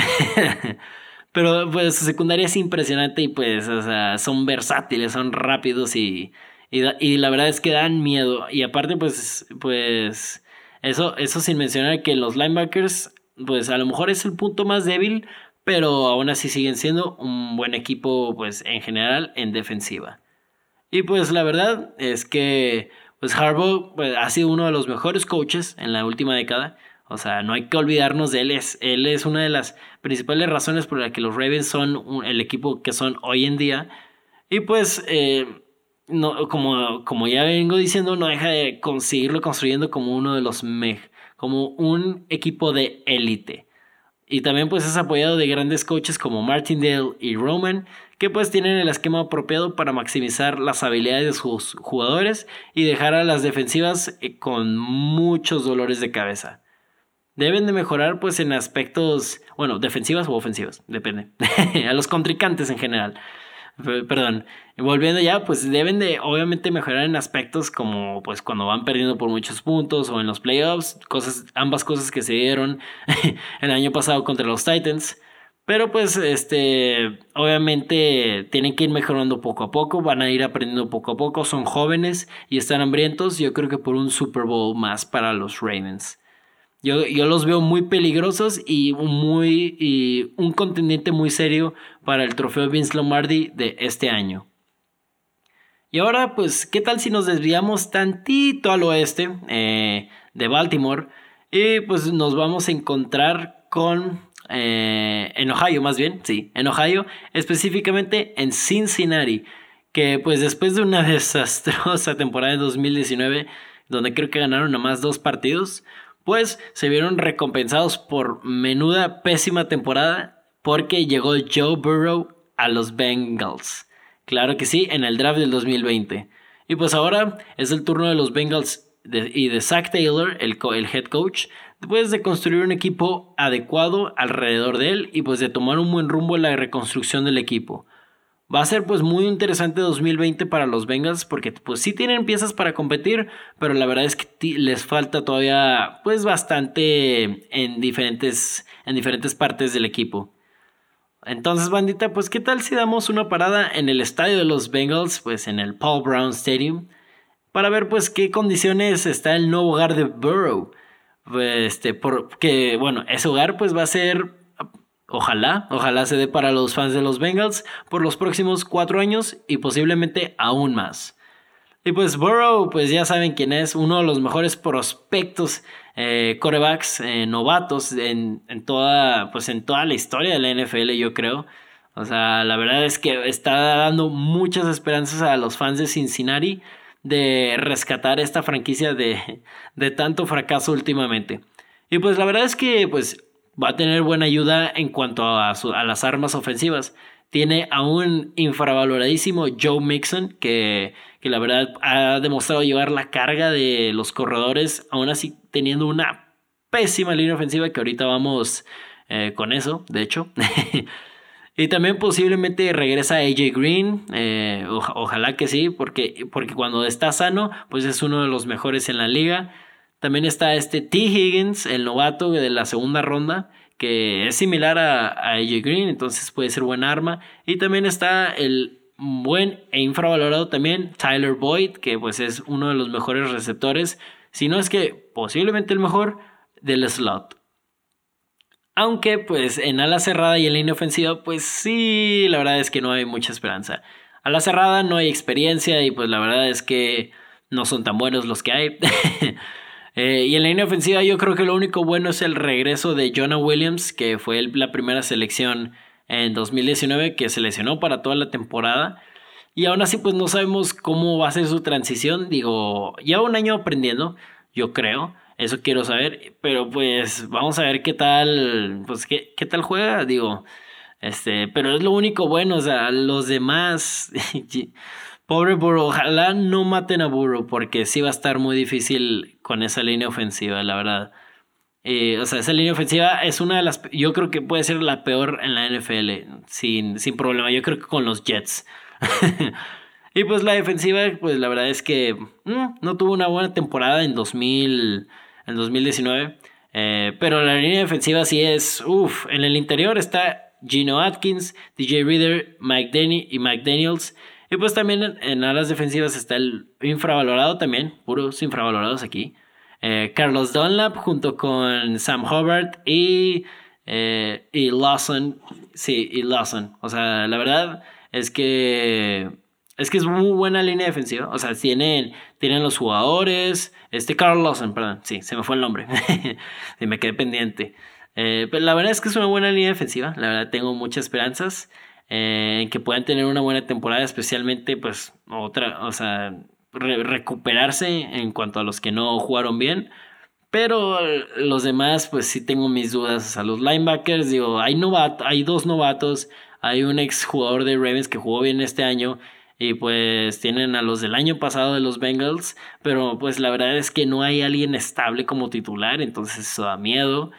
Pero pues su secundaria es impresionante y pues o sea, son versátiles, son rápidos y y, la verdad es que dan miedo. Y aparte, pues, pues, eso, eso sin mencionar que los linebackers, pues a lo mejor es el punto más débil, pero aún así siguen siendo un buen equipo, pues, en general, en defensiva. Y pues la verdad es que, pues, Harbaugh pues, ha sido uno de los mejores coaches en la última década. O sea, no hay que olvidarnos de él. Es, él es una de las principales razones por las que los Ravens son el equipo que son hoy en día. Y pues, eh, no, como, como ya vengo diciendo, no deja de conseguirlo construyendo como uno de los MEG, como un equipo de élite. Y también pues es apoyado de grandes coaches como Martindale y Roman, que pues tienen el esquema apropiado para maximizar las habilidades de sus jugadores y dejar a las defensivas eh, con muchos dolores de cabeza. Deben de mejorar pues en aspectos, bueno, defensivas o ofensivas, depende, a los contrincantes en general. Perdón, volviendo ya, pues deben de obviamente mejorar en aspectos como pues cuando van perdiendo por muchos puntos o en los playoffs, cosas, ambas cosas que se dieron el año pasado contra los Titans. Pero pues este, obviamente tienen que ir mejorando poco a poco, van a ir aprendiendo poco a poco, son jóvenes y están hambrientos, yo creo que por un Super Bowl más para los Ravens. Yo, los veo muy peligrosos y, muy, y un contendiente muy serio para el trofeo Vince Lombardi de este año. Y ahora, pues, ¿qué tal si nos desviamos tantito al oeste eh, de Baltimore? Y pues nos vamos a encontrar con... Eh, en Ohio más bien, sí, en Ohio, específicamente en Cincinnati, que pues después de una desastrosa temporada de 2019, donde creo que ganaron nada más dos partidos, pues se vieron recompensados por menuda pésima temporada porque llegó Joe Burrow a los Bengals. Claro que sí, en el draft del 2020. Y pues ahora es el turno de los Bengals y de Zach Taylor, el, el head coach, después de construir un equipo adecuado alrededor de él y pues de tomar un buen rumbo en la reconstrucción del equipo. Va a ser pues muy interesante 2020 para los Bengals porque pues sí tienen piezas para competir, pero la verdad es que les falta todavía pues bastante en diferentes, en diferentes partes del equipo. Entonces, bandita, pues qué tal si damos una parada en el estadio de los Bengals, pues en el Paul Brown Stadium, para ver pues qué condiciones está el nuevo hogar de Burrow. Este, porque, bueno, ese hogar pues va a ser, ojalá, ojalá se dé para los fans de los Bengals por los próximos cuatro años y posiblemente aún más. Y pues Burrow, pues ya saben quién es, uno de los mejores prospectos eh, corebacks eh, novatos en, toda, pues en toda la historia de la NFL, yo creo. O sea, la verdad es que está dando muchas esperanzas a los fans de Cincinnati de rescatar esta franquicia de, de tanto fracaso últimamente. Y pues la verdad es que pues va a tener buena ayuda en cuanto a, a las armas ofensivas. Tiene a un infravaloradísimo Joe Mixon que, que la verdad ha demostrado llevar la carga de los corredores, aún así teniendo una pésima línea ofensiva que ahorita vamos eh, con eso, de hecho. y también posiblemente regresa AJ Green, eh, ojalá que sí, porque, porque cuando está sano, pues es uno de los mejores en la liga. También está este T. Higgins, el novato de la segunda ronda, que es similar a, a AJ Green, entonces puede ser buen arma. Y también está el buen e infravalorado también Tyler Boyd, que pues es uno de los mejores receptores, si no es que posiblemente el mejor del slot. Aunque pues en ala cerrada y en línea ofensiva, pues sí, la verdad es que no hay mucha esperanza. A la cerrada no hay experiencia y pues la verdad es que no son tan buenos los que hay. Eh, y en la línea ofensiva yo creo que lo único bueno es el regreso de Jonah Williams, que fue la primera selección en 2019, que se lesionó para toda la temporada. Y aún así pues no sabemos cómo va a ser su transición. Digo, lleva un año aprendiendo, yo creo. Eso quiero saber. Pero pues vamos a ver qué tal, pues qué, qué tal juega. Digo, este, pero es lo único bueno. O sea, los demás... Pobre Burrow, ojalá no maten a Burrow porque sí va a estar muy difícil con esa línea ofensiva, la verdad. Eh, o sea, esa línea ofensiva es una de las. Yo creo que puede ser la peor en la NFL, sin, sin problema. Yo creo que con los Jets. y pues la defensiva, pues la verdad es que mm, no tuvo una buena temporada en, 2000, en 2019. Eh, pero la línea defensiva sí es. Uff, en el interior está Gino Atkins, DJ Reader, Mike Denny y Mike Daniels. Y pues también en, alas defensivas está el infravalorado también, puros infravalorados aquí. Eh, Carlos Dunlap junto con Sam Hubbard y, eh, y Lawson. Sí, y Lawson. O sea, la verdad es que es que es muy buena línea defensiva. O sea, tienen, tienen los jugadores. Este Carl Lawson, perdón. Sí, se me fue el nombre. me quedé pendiente. Eh, pero la verdad es que es una buena línea defensiva. La verdad tengo muchas esperanzas. Eh, que puedan tener una buena temporada, especialmente pues otra, o sea, recuperarse en cuanto a los que no jugaron bien. Pero los demás, pues sí tengo mis dudas. a los linebackers, digo, hay, novato, hay dos novatos. Hay un ex jugador de Ravens que jugó bien este año. Y pues tienen a los del año pasado de los Bengals. Pero pues la verdad es que no hay alguien estable como titular. Entonces eso da miedo.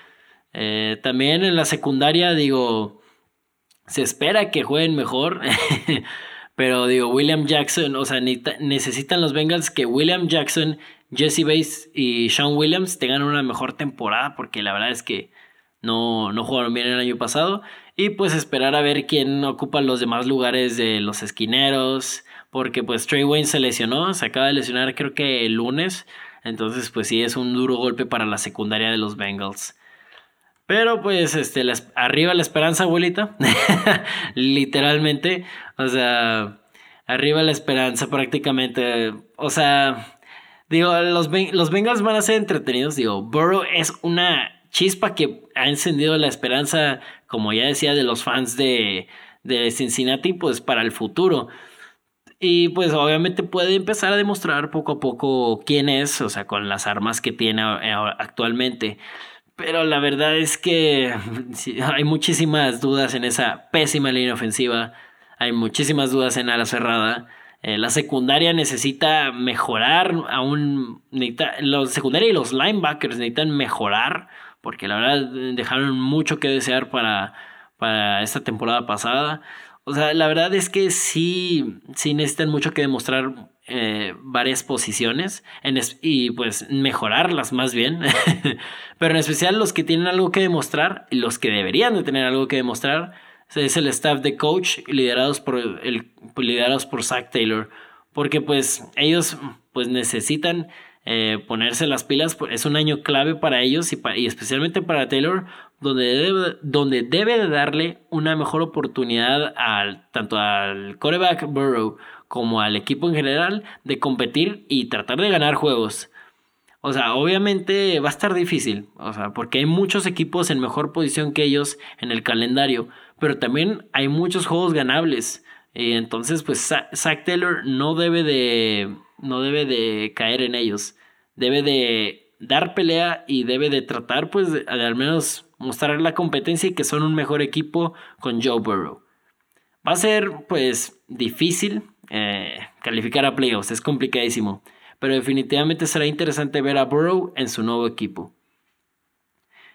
Eh, también en la secundaria, digo, se espera que jueguen mejor. pero digo, William Jackson, o sea, necesitan los Bengals que William Jackson, Jesse Bates y Sean Williams tengan una mejor temporada, porque la verdad es que no, no jugaron bien el año pasado. Y pues esperar a ver quién ocupa los demás lugares de los esquineros, porque pues Trey Wayne se lesionó, se acaba de lesionar creo que el lunes. Entonces, pues sí, es un duro golpe para la secundaria de los Bengals. Pero pues, este, arriba la esperanza, abuelita. Literalmente. O sea, arriba la esperanza prácticamente. O sea, digo, los, los Bengals van a ser entretenidos. Digo, Burrow es una chispa que ha encendido la esperanza, como ya decía, de los fans de, de Cincinnati, pues para el futuro. Y pues obviamente puede empezar a demostrar poco a poco quién es, o sea, con las armas que tiene actualmente. Pero la verdad es que hay muchísimas dudas en esa pésima línea ofensiva. Hay muchísimas dudas en ala cerrada. Eh, la secundaria necesita mejorar aún. la secundaria y los linebackers necesitan mejorar. Porque la verdad dejaron mucho que desear para, para esta temporada pasada. O sea, la verdad es que sí, sí necesitan mucho que demostrar eh, varias posiciones y pues mejorarlas más bien. Pero en especial los que tienen algo que demostrar y los que deberían de tener algo que demostrar es el staff de coach liderados por, el, liderados por Zach Taylor. Porque pues ellos pues necesitan eh, ponerse las pilas. Es un año clave para ellos y, especialmente para Taylor, donde debe, donde debe de darle una mejor oportunidad al, tanto al quarterback Burrow como al equipo en general de competir y tratar de ganar juegos. O sea, obviamente va a estar difícil, o sea, porque hay muchos equipos en mejor posición que ellos en el calendario, pero también hay muchos juegos ganables. Y entonces, pues Zach Taylor no debe de no debe de caer en ellos. Debe de dar pelea y debe de tratar, pues, de, al menos mostrar la competencia y que son un mejor equipo con Joe Burrow. Va a ser, pues, difícil eh, calificar a playoffs, es complicadísimo pero definitivamente será interesante ver a Burrow en su nuevo equipo.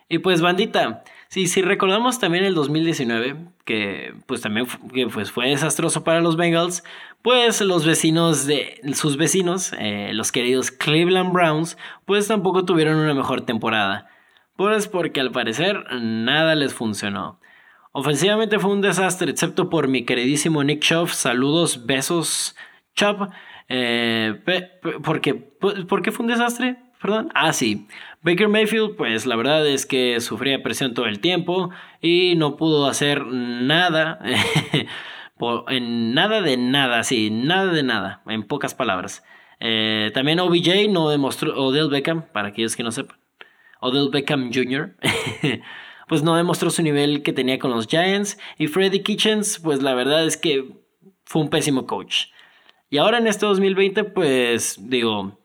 Y pues bandita, si recordamos también el 2019, que pues también pues, fue desastroso para los Bengals, pues los vecinos de sus vecinos, eh, los queridos Cleveland Browns, pues tampoco tuvieron una mejor temporada. Pues porque al parecer nada les funcionó. Ofensivamente fue un desastre, excepto por mi queridísimo Nick Chubb. Saludos, besos, Chubb. Eh, ¿por, qué? ¿Por qué fue un desastre? Perdón. Ah, sí. Baker Mayfield, pues la verdad es que sufría presión todo el tiempo y no pudo hacer nada. en nada de nada, sí, nada de nada, en pocas palabras. Eh, también OBJ no demostró, Odell Beckham, para aquellos que no sepan, Odell Beckham Jr., pues no demostró su nivel que tenía con los Giants. Y Freddy Kitchens, pues la verdad es que fue un pésimo coach. Y ahora en este 2020, pues digo,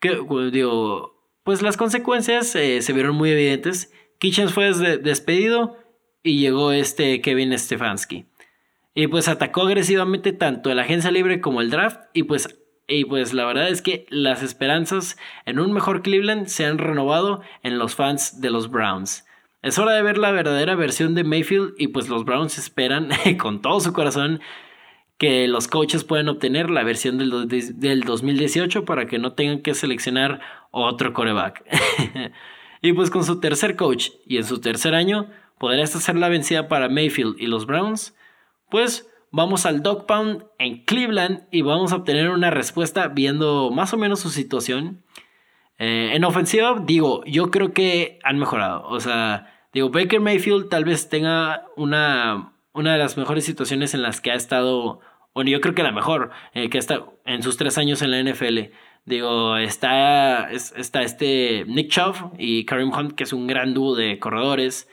que, digo pues las consecuencias eh, se vieron muy evidentes. Kitchens fue despedido y llegó este Kevin Stefanski. Y pues atacó agresivamente tanto la agencia libre como el draft. Y pues, y pues la verdad es que las esperanzas en un mejor Cleveland se han renovado en los fans de los Browns. Es hora de ver la verdadera versión de Mayfield y pues los Browns esperan con todo su corazón que los coaches pueden obtener la versión del, 2018 para que no tengan que seleccionar otro coreback. y pues con su tercer coach y en su tercer año, podría esta ser la vencida para Mayfield y los Browns. Pues vamos al Dog Pound en Cleveland y vamos a obtener una respuesta viendo más o menos su situación. Eh, en ofensiva, digo, yo creo que han mejorado. O sea, digo, Baker Mayfield tal vez tenga una, una de las mejores situaciones en las que ha estado bueno, yo creo que la mejor, eh, que está en sus tres años en la NFL. Digo, está, está este Nick Chubb y Kareem Hunt, que es un gran dúo de corredores.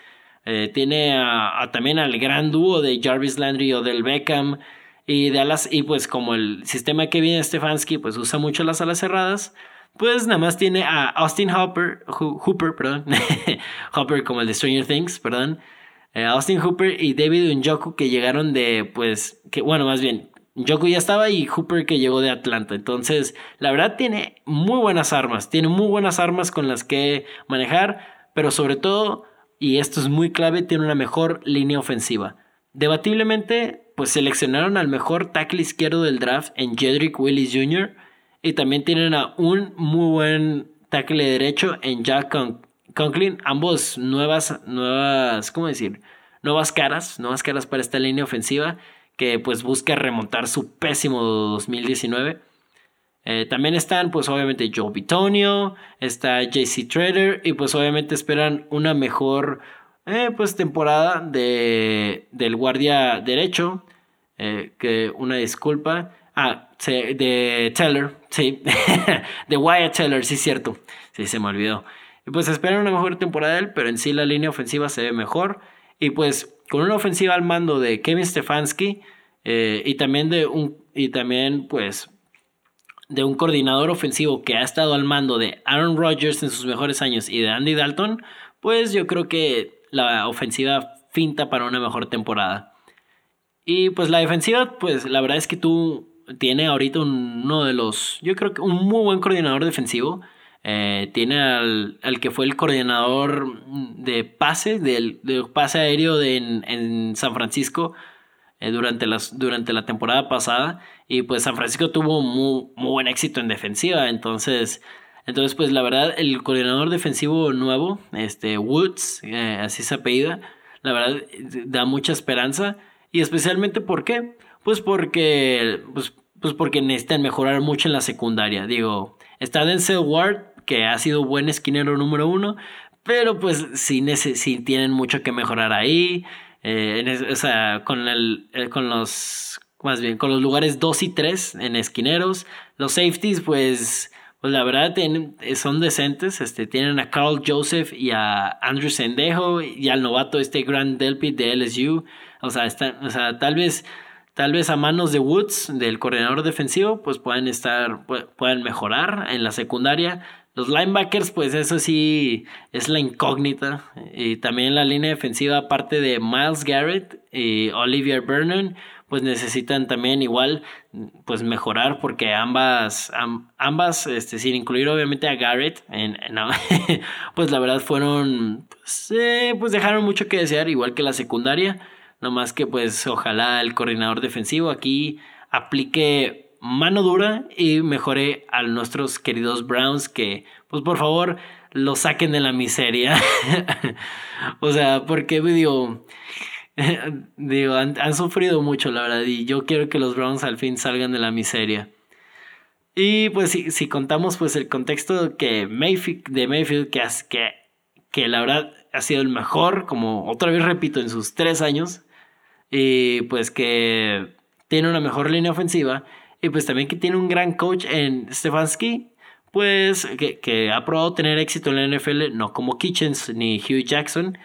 Eh, tiene a, también al gran dúo de Jarvis Landry o del Beckham. Y de alas, y pues como el sistema que viene Stefanski, pues usa mucho las alas cerradas, pues nada más tiene a Austin Hopper, Hooper, perdón, Hopper como el de Stranger Things, perdón, eh, Austin Hooper y David Njoku que llegaron de, pues, que bueno, más bien, Joku ya estaba y Hooper que llegó de Atlanta. Entonces, la verdad tiene muy buenas armas. Tiene muy buenas armas con las que manejar. Pero sobre todo, y esto es muy clave, tiene una mejor línea ofensiva. Debatiblemente, pues seleccionaron al mejor tackle izquierdo del draft en Jedrick Willis Jr. Y también tienen a un muy buen tackle derecho en Jack Conklin. Ambos nuevas, nuevas, ¿cómo decir? Nuevas caras, nuevas caras para esta línea ofensiva que pues busca remontar su pésimo 2019. Eh, también están pues obviamente Joe Bitonio, está JC Trader y pues obviamente esperan una mejor eh, pues temporada de, del guardia derecho, eh, que una disculpa, ah, de Teller, sí, de Wyatt Teller, sí cierto, sí se me olvidó. Y pues esperan una mejor temporada de él, pero en sí la línea ofensiva se ve mejor y pues con una ofensiva al mando de Kevin Stefanski eh, y también de un y también pues de un coordinador ofensivo que ha estado al mando de Aaron Rodgers en sus mejores años y de Andy Dalton, pues yo creo que la ofensiva finta para una mejor temporada. Y pues la defensiva, pues la verdad es que tú tiene ahorita uno de los, yo creo que un muy buen coordinador defensivo. Eh, tiene al, que fue el coordinador de pase, del, pase aéreo de, en, San Francisco eh, durante, las, durante la temporada pasada. Y pues San Francisco tuvo muy, buen éxito en defensiva. Entonces, entonces, pues la verdad, el coordinador defensivo nuevo, este Woods, eh, así se apellida, la verdad da mucha esperanza. Y especialmente ¿por qué? Pues porque, pues, pues porque necesitan mejorar mucho en la secundaria. Digo, está Denzel Ward, que ha sido buen esquinero número uno, pero pues sí, sí tienen mucho que mejorar ahí. Eh, o sea, con, el, eh, con los más bien, con los lugares 2 y 3 en esquineros. Los safeties, pues, pues la verdad son decentes. Este, tienen a Carl Joseph y a Andrew Sendejo y al novato este Grant Delpit de LSU. O sea, o sea, tal vez, tal vez a manos de Woods, del coordinador defensivo, pues pueden estar, pueden mejorar en la secundaria. Los linebackers, pues eso sí es la incógnita. Y también la línea defensiva, aparte de Miles Garrett y Olivier Vernon, pues necesitan también igual pues mejorar porque ambas ambas este sin incluir obviamente a Garrett pues la verdad fueron pues, eh, pues, dejaron mucho que desear igual que la secundaria no más que pues ojalá el coordinador defensivo aquí aplique mano dura y mejore a nuestros queridos Browns que pues por favor lo saquen de la miseria o sea porque digo Digo, han, sufrido mucho, la verdad, y yo quiero que los Browns al fin salgan de la miseria. Y pues si, si contamos pues el contexto que Mayfield, de Mayfield, que, que, que la verdad ha sido el mejor, como otra vez repito, en sus tres años, y pues que tiene una mejor línea ofensiva, y pues también que tiene un gran coach en Stefanski, pues que, que ha probado tener éxito en la NFL, no como Kitchens ni Hugh Jackson,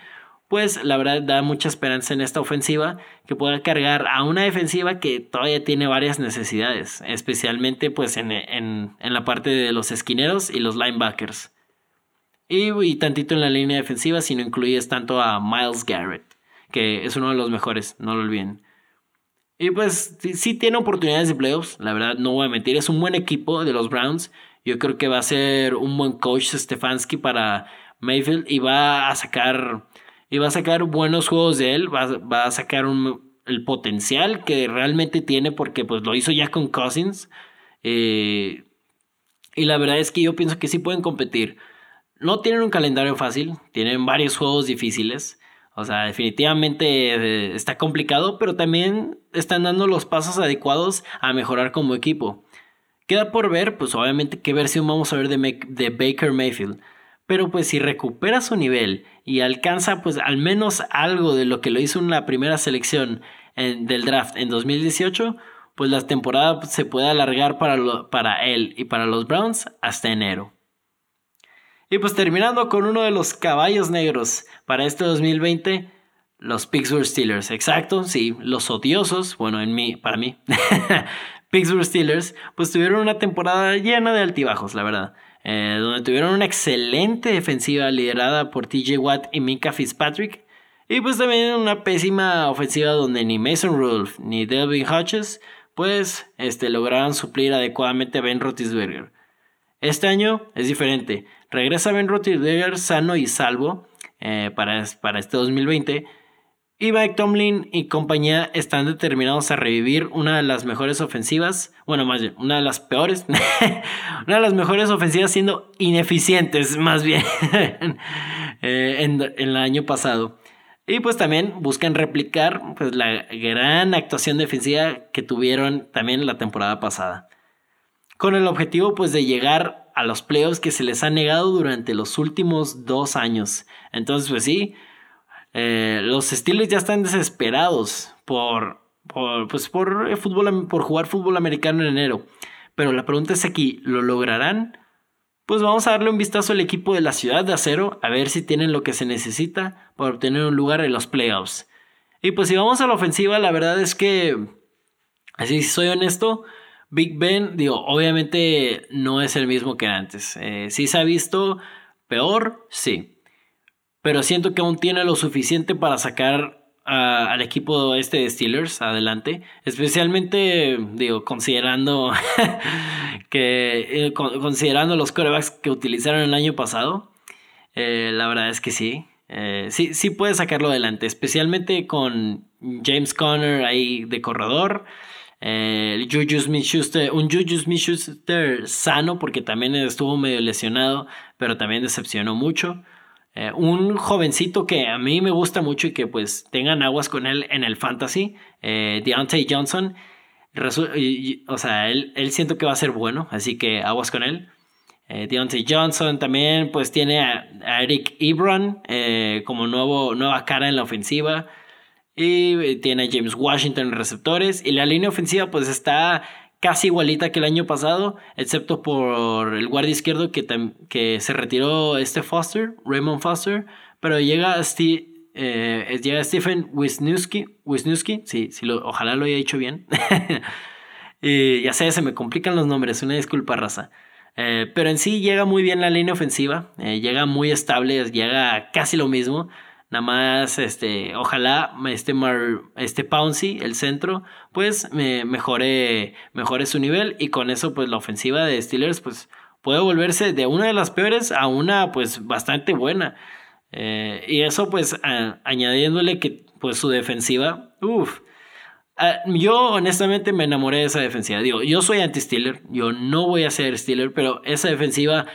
pues la verdad da mucha esperanza en esta ofensiva que pueda cargar a una defensiva que todavía tiene varias necesidades, especialmente pues en, la parte de los esquineros y los linebackers. Y, tantito en la línea defensiva si no incluyes tanto a Miles Garrett, que es uno de los mejores, no lo olviden. Y pues sí, tiene oportunidades de playoffs, la verdad no voy a mentir, es un buen equipo de los Browns. Yo creo que va a ser un buen coach Stefanski para Mayfield y va a sacar y va a sacar buenos juegos de él, va, a sacar el potencial que realmente tiene porque pues lo hizo ya con Cousins. Eh, y la verdad es que yo pienso que sí pueden competir. No tienen un calendario fácil, tienen varios juegos difíciles. O sea, definitivamente eh, está complicado, pero también están dando los pasos adecuados a mejorar como equipo. Queda por ver, pues obviamente qué versión vamos a ver de, Baker Mayfield. Pero pues si recupera su nivel y alcanza pues al menos algo de lo que lo hizo en la primera selección del draft en 2018, pues la temporada se puede alargar para él y para los Browns hasta enero. Y pues terminando con uno de los caballos negros para este 2020, los Pittsburgh Steelers. Exacto, sí, los odiosos, bueno, en mí, para mí, Pittsburgh Steelers, pues tuvieron una temporada llena de altibajos, la verdad. Eh, donde tuvieron una excelente defensiva liderada por TJ Watt y Mika Fitzpatrick. Y pues también una pésima ofensiva donde ni Mason Rudolph ni Delvin Hodges pues este, lograron suplir adecuadamente a Ben Roethlisberger. Este año es diferente. Regresa Ben Roethlisberger sano y salvo eh, para, para este 2020 y Mike Tomlin y compañía están determinados a revivir una de las mejores ofensivas, bueno, más bien, una de las peores, una de las mejores ofensivas siendo ineficientes, más bien, eh, en, el año pasado. Y pues también buscan replicar pues, la gran actuación defensiva que tuvieron también la temporada pasada. Con el objetivo pues de llegar a los playoffs que se les ha negado durante los últimos dos años. Entonces pues sí, eh, los Steelers ya están desesperados por, pues por, fútbol, por jugar fútbol americano en enero. Pero la pregunta es aquí, ¿lo lograrán? Pues vamos a darle un vistazo al equipo de la ciudad de acero a ver si tienen lo que se necesita para obtener un lugar en los playoffs. Y pues si vamos a la ofensiva, la verdad es que, así si soy honesto, Big Ben, digo, obviamente no es el mismo que antes. Eh, si se ha visto peor, sí pero siento que aún tiene lo suficiente para sacar al equipo este de Steelers adelante, especialmente, digo, considerando que, eh, considerando los corebacks que utilizaron el año pasado, eh, la verdad es que sí, eh, sí, sí puede sacarlo adelante, especialmente con James Conner ahí de corredor. Un Juju Smith-Schuster sano porque también estuvo medio lesionado, pero también decepcionó mucho. Eh, un jovencito que a mí me gusta mucho y que pues tengan aguas con él en el fantasy, eh, Deontay Johnson. o sea, él, él, siento que va a ser bueno, así que aguas con él. Eh, Deontay Johnson también pues tiene a, Eric Ebron eh, como nuevo, nueva cara en la ofensiva. Y tiene a James Washington en receptores. Y la línea ofensiva pues está casi igualita que el año pasado, excepto por el guardia izquierdo que, que se retiró este Foster, Raymond Foster, pero llega, eh, llega Stephen Wisniewski, Wisniewski sí, sí lo, ojalá lo haya dicho bien. ya sé, se me complican los nombres, una disculpa raza. Eh, pero en sí llega muy bien la línea ofensiva, eh, llega muy estable, llega casi lo mismo. Nada más, este, ojalá este, Mar, este Pouncy, el centro, pues me mejore, mejore su nivel y con eso pues la ofensiva de Steelers pues puede volverse de una de las peores a una pues bastante buena. Eh, y eso pues añadiéndole que pues su defensiva, uff. yo honestamente me enamoré de esa defensiva. Digo, yo soy anti-Steeler, yo no voy a ser Steeler, pero esa defensiva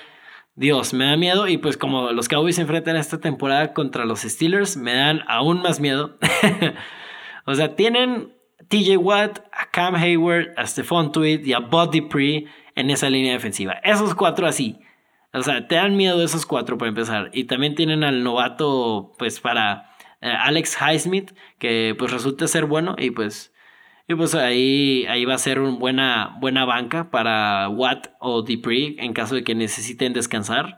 Dios, me da miedo y pues como los Cowboys se enfrentan esta temporada contra los Steelers, me dan aún más miedo. o sea, tienen TJ Watt, a Cam Hayward, a Stephon Tweed y a Bud Dupree en esa línea defensiva. Esos cuatro así. O sea, te dan miedo esos cuatro para empezar. Y también tienen al novato, pues para eh, Alex Highsmith, que pues resulta ser bueno y pues y pues ahí, ahí va a ser una buena, buena banca para Watt o Dupree en caso de que necesiten descansar.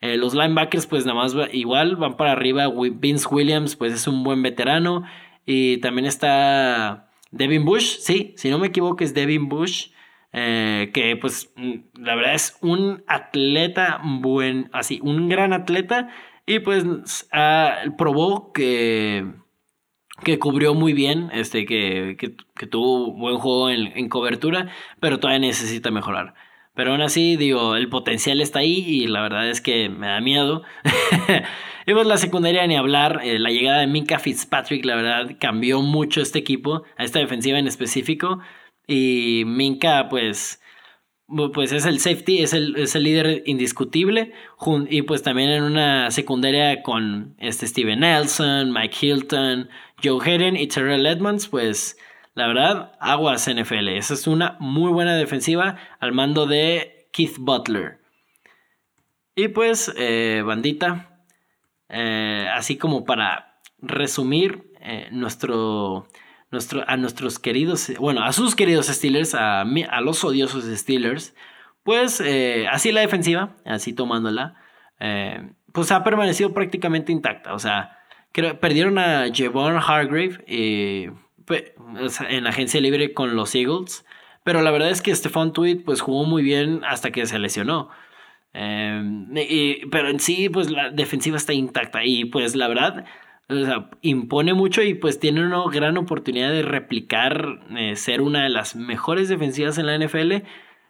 Eh, los linebackers, pues nada más igual van para arriba. Vince Williams, pues es un buen veterano. Y también está Devin Bush, sí, si no me equivoco es Devin Bush. Eh, que pues mm, la verdad es un atleta buen, así, un gran atleta. Y pues ah, probó que que cubrió muy bien, este, que, que, tuvo buen juego en, cobertura, pero todavía necesita mejorar. Pero aún así, digo, el potencial está ahí y la verdad es que me da miedo. pues la secundaria ni hablar, eh, la llegada de Minka Fitzpatrick, la verdad, cambió mucho este equipo, a esta defensiva en específico. Y Minka, pues, pues es el safety, es el, es el líder indiscutible. Y pues también en una secundaria con este Steven Nelson, Mike Hilton, Joe Hayden y Terrell Edmonds, pues la verdad, aguas NFL. Esa es una muy buena defensiva al mando de Keith Butler. Y pues, eh, bandita, eh, así como para resumir eh, nuestro, nuestro, a nuestros queridos, bueno, a sus queridos Steelers, a, a los odiosos Steelers, pues así la defensiva, así tomándola, pues ha permanecido prácticamente intacta. O sea, perdieron a Javon Hargrave eh, en agencia libre con los Eagles. Pero la verdad es que Stephon Tweed pues jugó muy bien hasta que se lesionó. Em, pero en sí, pues la defensiva está intacta. Y pues la verdad, impone mucho y pues tiene una gran oportunidad de replicar, eh, ser una de las mejores defensivas en la NFL.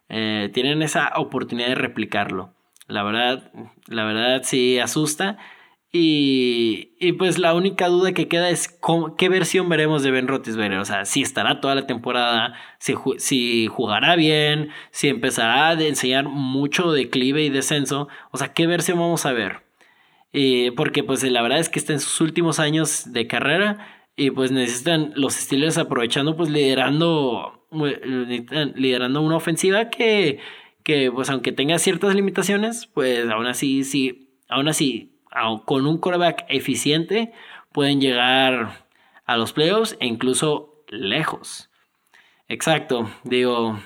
Eh, tienen esa oportunidad de replicarlo. La verdad, la verdad sí asusta. Y, y, pues la única duda que queda es qué versión veremos de Ben Roethlisberger. O sea, si estará toda la temporada, si, si jugará bien, si empezará a enseñar mucho declive y descenso. O sea, qué versión vamos a ver. porque pues la verdad es que está en sus últimos años de carrera y pues necesitan los Steelers aprovechando pues liderando, liderando una ofensiva que, que pues aunque tenga ciertas limitaciones, pues aún así, sí, aún así con un quarterback eficiente pueden llegar a los playoffs e incluso lejos. Exacto, digo,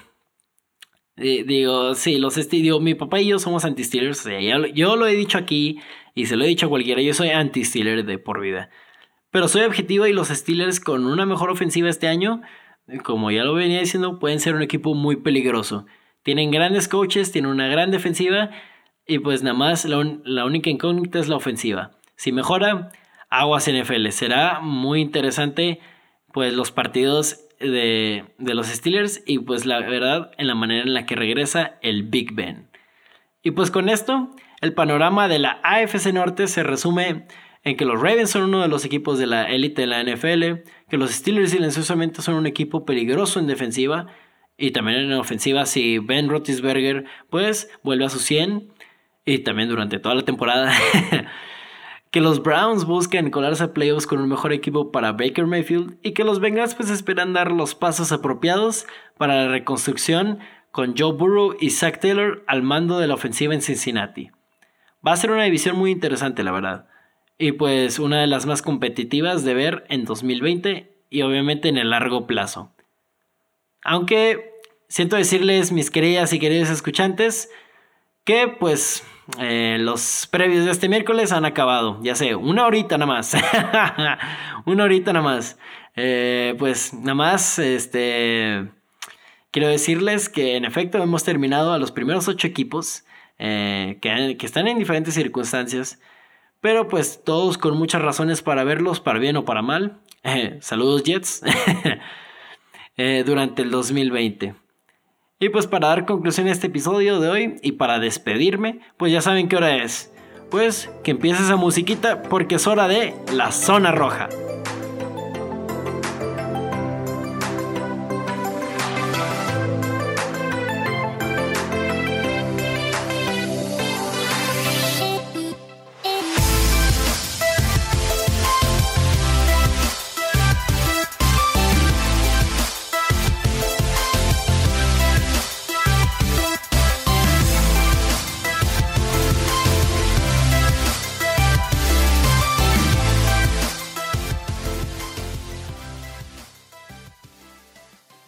digo, sí, los digo, mi papá y yo somos anti-Steelers, yo lo he dicho aquí y se lo he dicho a cualquiera, yo soy anti-Steeler de por vida. Pero soy objetivo y los Steelers con una mejor ofensiva este año, como ya lo venía diciendo, pueden ser un equipo muy peligroso. Tienen grandes coaches, tienen una gran defensiva y pues nada más la, única incógnita es la ofensiva. Si mejora, aguas NFL. Será muy interesante pues los partidos de, de, los Steelers y pues la verdad en la manera en la que regresa el Big Ben. Y pues con esto, el panorama de la AFC Norte se resume en que los Ravens son uno de los equipos de la élite de la NFL, que los Steelers silenciosamente son un equipo peligroso en defensiva y también en ofensiva si Ben Roethlisberger pues vuelve a su 100 y también durante toda la temporada. que los Browns buscan colarse a playoffs con un mejor equipo para Baker Mayfield y que los Bengals pues esperan dar los pasos apropiados para la reconstrucción con Joe Burrow y Zach Taylor al mando de la ofensiva en Cincinnati. Va a ser una división muy interesante, la verdad. Y pues una de las más competitivas de ver en 2020 y obviamente en el largo plazo. Aunque siento decirles, mis queridas y queridos escuchantes, que pues eh, los previos de este miércoles han acabado. Ya sé, una horita nada más. una horita nada más. Eh, pues nada más, este Quiero decirles que en efecto hemos terminado a los primeros ocho equipos eh, que, están en diferentes circunstancias, pero pues todos con muchas razones para verlos, para bien o para mal. saludos Jets. Durante el 2020. Y pues para dar conclusión a este episodio de hoy y para despedirme, pues ya saben qué hora es. Pues que empiece esa musiquita porque es hora de la zona roja.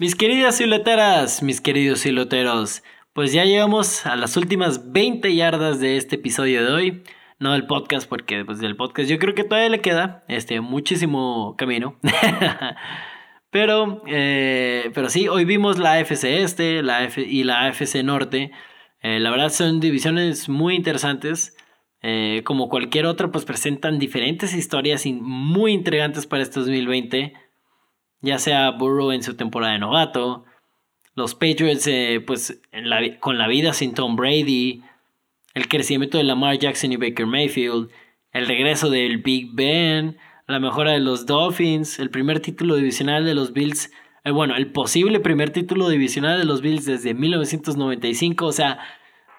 Mis queridas silueteras, mis queridos siloteros, pues ya llegamos a las últimas 20 yardas de este episodio de hoy. No del podcast, porque pues del podcast yo creo que todavía le queda este, muchísimo camino. pero, eh, pero sí, hoy vimos la AFC Este la y la AFC Norte. Eh, la verdad son divisiones muy interesantes. Eh, como cualquier otra, pues presentan diferentes historias muy intrigantes para este 2020 ya sea Burrow en su temporada de novato, los Patriots eh, pues con la vida sin Tom Brady, el crecimiento de Lamar Jackson y Baker Mayfield, el regreso del Big Ben, la mejora de los Dolphins, el primer título divisional de los Bills, eh, bueno, el posible primer título divisional de los Bills desde 1995, o sea,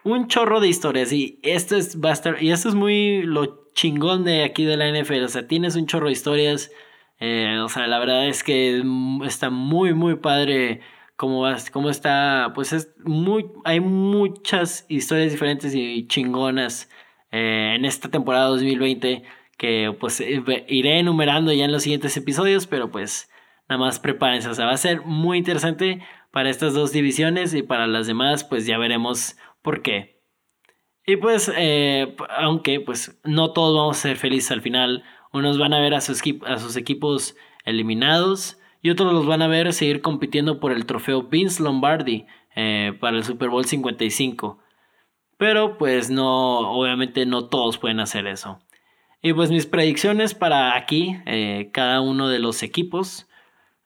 un chorro de historias y esto es va y esto es muy lo chingón de aquí de la NFL, o sea, tienes un chorro de historias eh, o sea, la verdad es que está muy, muy padre cómo, cómo está. Pues es muy. Hay muchas historias diferentes y chingonas eh, en esta temporada 2020 que pues eh, iré enumerando ya en los siguientes episodios, pero pues nada más prepárense. O sea, va a ser muy interesante para estas dos divisiones y para las demás, pues ya veremos por qué. Y pues, aunque pues no todos vamos a ser felices al final unos van a ver a sus, equipos eliminados y otros los van a ver seguir compitiendo por el trofeo Vince Lombardi eh, para el Super Bowl 55. Pero pues no, obviamente no todos pueden hacer eso. Y pues mis predicciones para aquí, eh, cada uno de los equipos.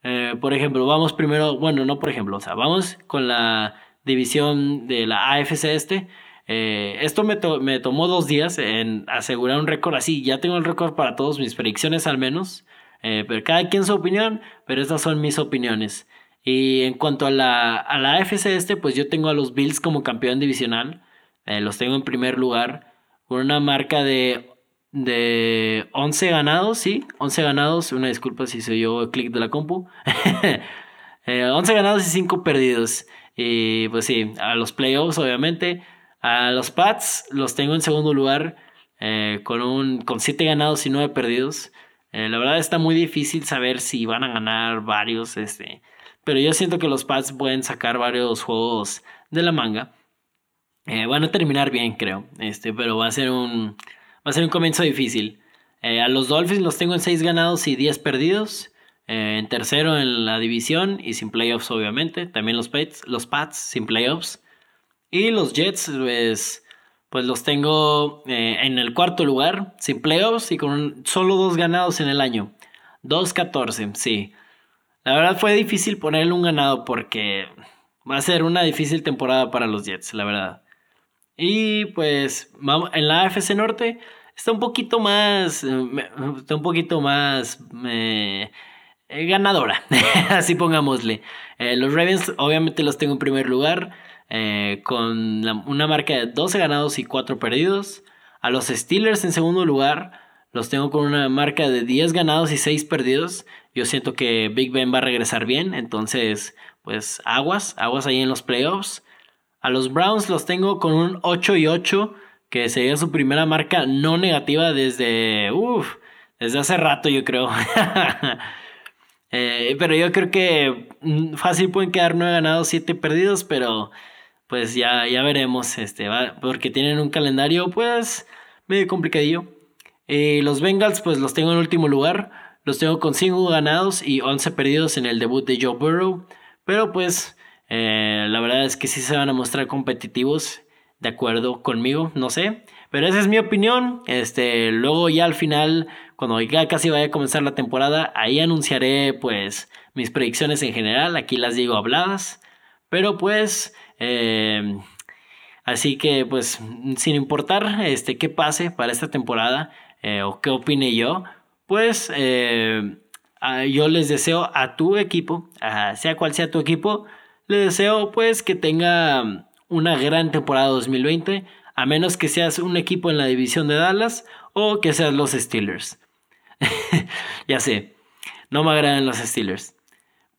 Eh, por ejemplo, vamos primero, bueno, no por ejemplo, o sea, vamos con la división de la AFC este. Eh, esto me, tomó dos días en asegurar un récord así. Ya tengo el récord para todos mis predicciones al menos. Eh, pero cada quien su opinión, pero estas son mis opiniones. Y en cuanto a la, a la AFC este, pues yo tengo a los Bills como campeón divisional. Eh, los tengo en primer lugar. Con una marca de, de 11 ganados, sí. 11 ganados. Una disculpa si soy yo clic de la compu. 11 ganados y 5 perdidos. Y pues sí, a los playoffs obviamente. A los Pats los tengo en segundo lugar eh, con, un, con siete ganados y nueve perdidos. Eh, la verdad está muy difícil saber si van a ganar varios. Este, pero yo siento que los Pats pueden sacar varios juegos de la manga. Eh, van a terminar bien, creo. Este, pero va a ser un, va a ser un comienzo difícil. a los Dolphins los tengo en seis ganados y 10 perdidos. en tercero en la división y sin playoffs, obviamente. También los Pats, los Pats sin playoffs. Y los Jets, pues, pues los tengo eh, en el cuarto lugar, sin playoffs y con solo dos ganados en el año. 2-14, sí. La verdad fue difícil ponerle un ganado porque va a ser una difícil temporada para los Jets, la verdad. Y pues en la AFC Norte está un poquito más, está un poquito más eh, ganadora, así pongámosle. Eh, los Ravens obviamente los tengo en primer lugar. Eh, con una marca de 12 ganados y 4 perdidos. A los Steelers en segundo lugar, Los tengo con una marca de 10 ganados y 6 perdidos. Yo siento que Big Ben va a regresar bien. Entonces, pues aguas, aguas ahí en los playoffs. A los Browns los tengo con un 8 y 8, que sería su primera marca no negativa desde, uff, desde hace rato yo creo. Eh, pero yo creo que mm, fácil pueden quedar 9 ganados, 7 perdidos, pero pues ya, ya veremos, este, porque tienen un calendario pues medio complicadillo. Y los Bengals pues los tengo en último lugar, los tengo con 5 ganados y 11 perdidos en el debut de Joe Burrow, pero pues eh, la verdad es que sí se van a mostrar competitivos, de acuerdo conmigo, no sé. Pero esa es mi opinión. Este, luego ya al final, cuando ya casi vaya a comenzar la temporada, ahí anunciaré pues mis predicciones en general. Aquí las digo habladas. Pero pues, em, así que pues sin importar este, qué pase para esta temporada eh, o qué opine yo, pues eh, yo les deseo a tu equipo, sea cual sea tu equipo, les deseo pues que tenga una gran temporada 2020 a menos que seas un equipo en la división de Dallas o que seas los Steelers. ya sé, no me agradan los Steelers.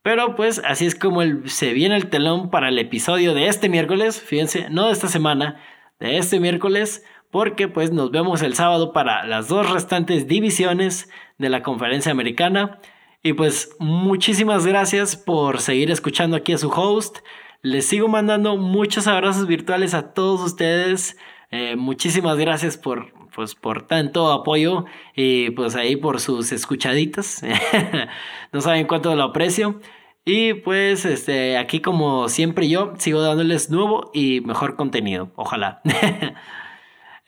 Pero pues así es como se viene el telón para el episodio de este miércoles, fíjense, no de esta semana, de este miércoles, porque pues nos vemos el sábado para las dos restantes divisiones de la conferencia americana. Y pues muchísimas gracias por seguir escuchando aquí a su host. Les sigo mandando muchos abrazos virtuales a todos ustedes. Eh, muchísimas gracias por, pues, por tanto apoyo y pues ahí por sus escuchaditas. no saben cuánto lo aprecio. Y pues este, aquí como siempre yo sigo dándoles nuevo y mejor contenido. Ojalá.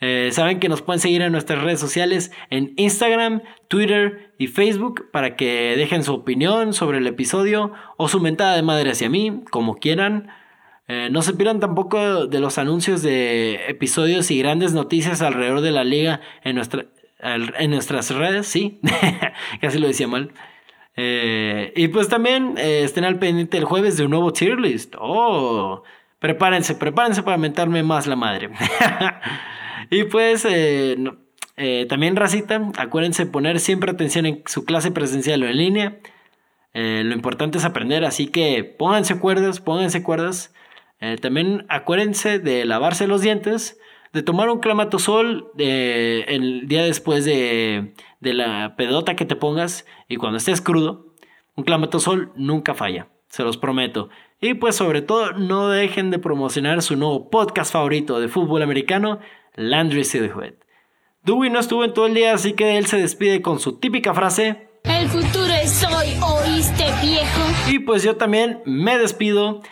Eh, saben que nos pueden seguir en nuestras redes sociales en Instagram, Twitter y Facebook para que dejen su opinión sobre el episodio o su mentada de madre hacia mí, como quieran. Eh, no se pierdan tampoco de los anuncios de episodios y grandes noticias alrededor de la liga en, nuestra, en nuestras redes, sí, casi lo decía mal. Eh, y pues también estén al pendiente el jueves de un nuevo tier list. Oh, prepárense, prepárense para mentarme más la madre. Y pues eh, eh, también racita, acuérdense poner siempre atención en su clase presencial o en línea. Eh, lo importante es aprender, así que pónganse cuerdas, pónganse cuerdas. También acuérdense de lavarse los dientes, de tomar un clamatosol el día después de, de la pedota que te pongas y cuando estés crudo. Un clamatosol nunca falla, se los prometo. Y pues sobre todo no dejen de promocionar su nuevo podcast favorito de fútbol americano, Landry Silhouette. Dewey no estuvo en todo el día, así que él se despide con su típica frase. El futuro es hoy, ¿oíste viejo? Y pues yo también me despido,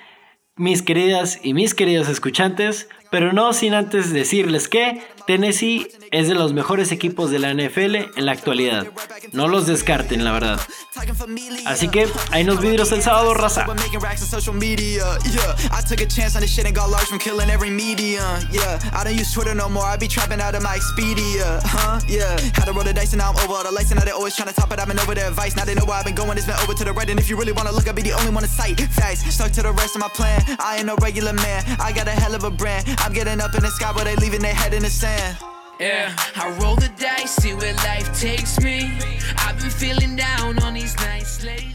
mis queridas y mis queridos escuchantes, pero no sin antes decirles que Tennessee es de los mejores equipos de la NFL en la actualidad. No los descarten, la verdad. Así que ahí nos vidrios el sábado, raza. I'm getting up in the sky, but they leaving their head in the sand. Yeah, I roll the dice, see where life takes me. I've been feeling down on these nights lately.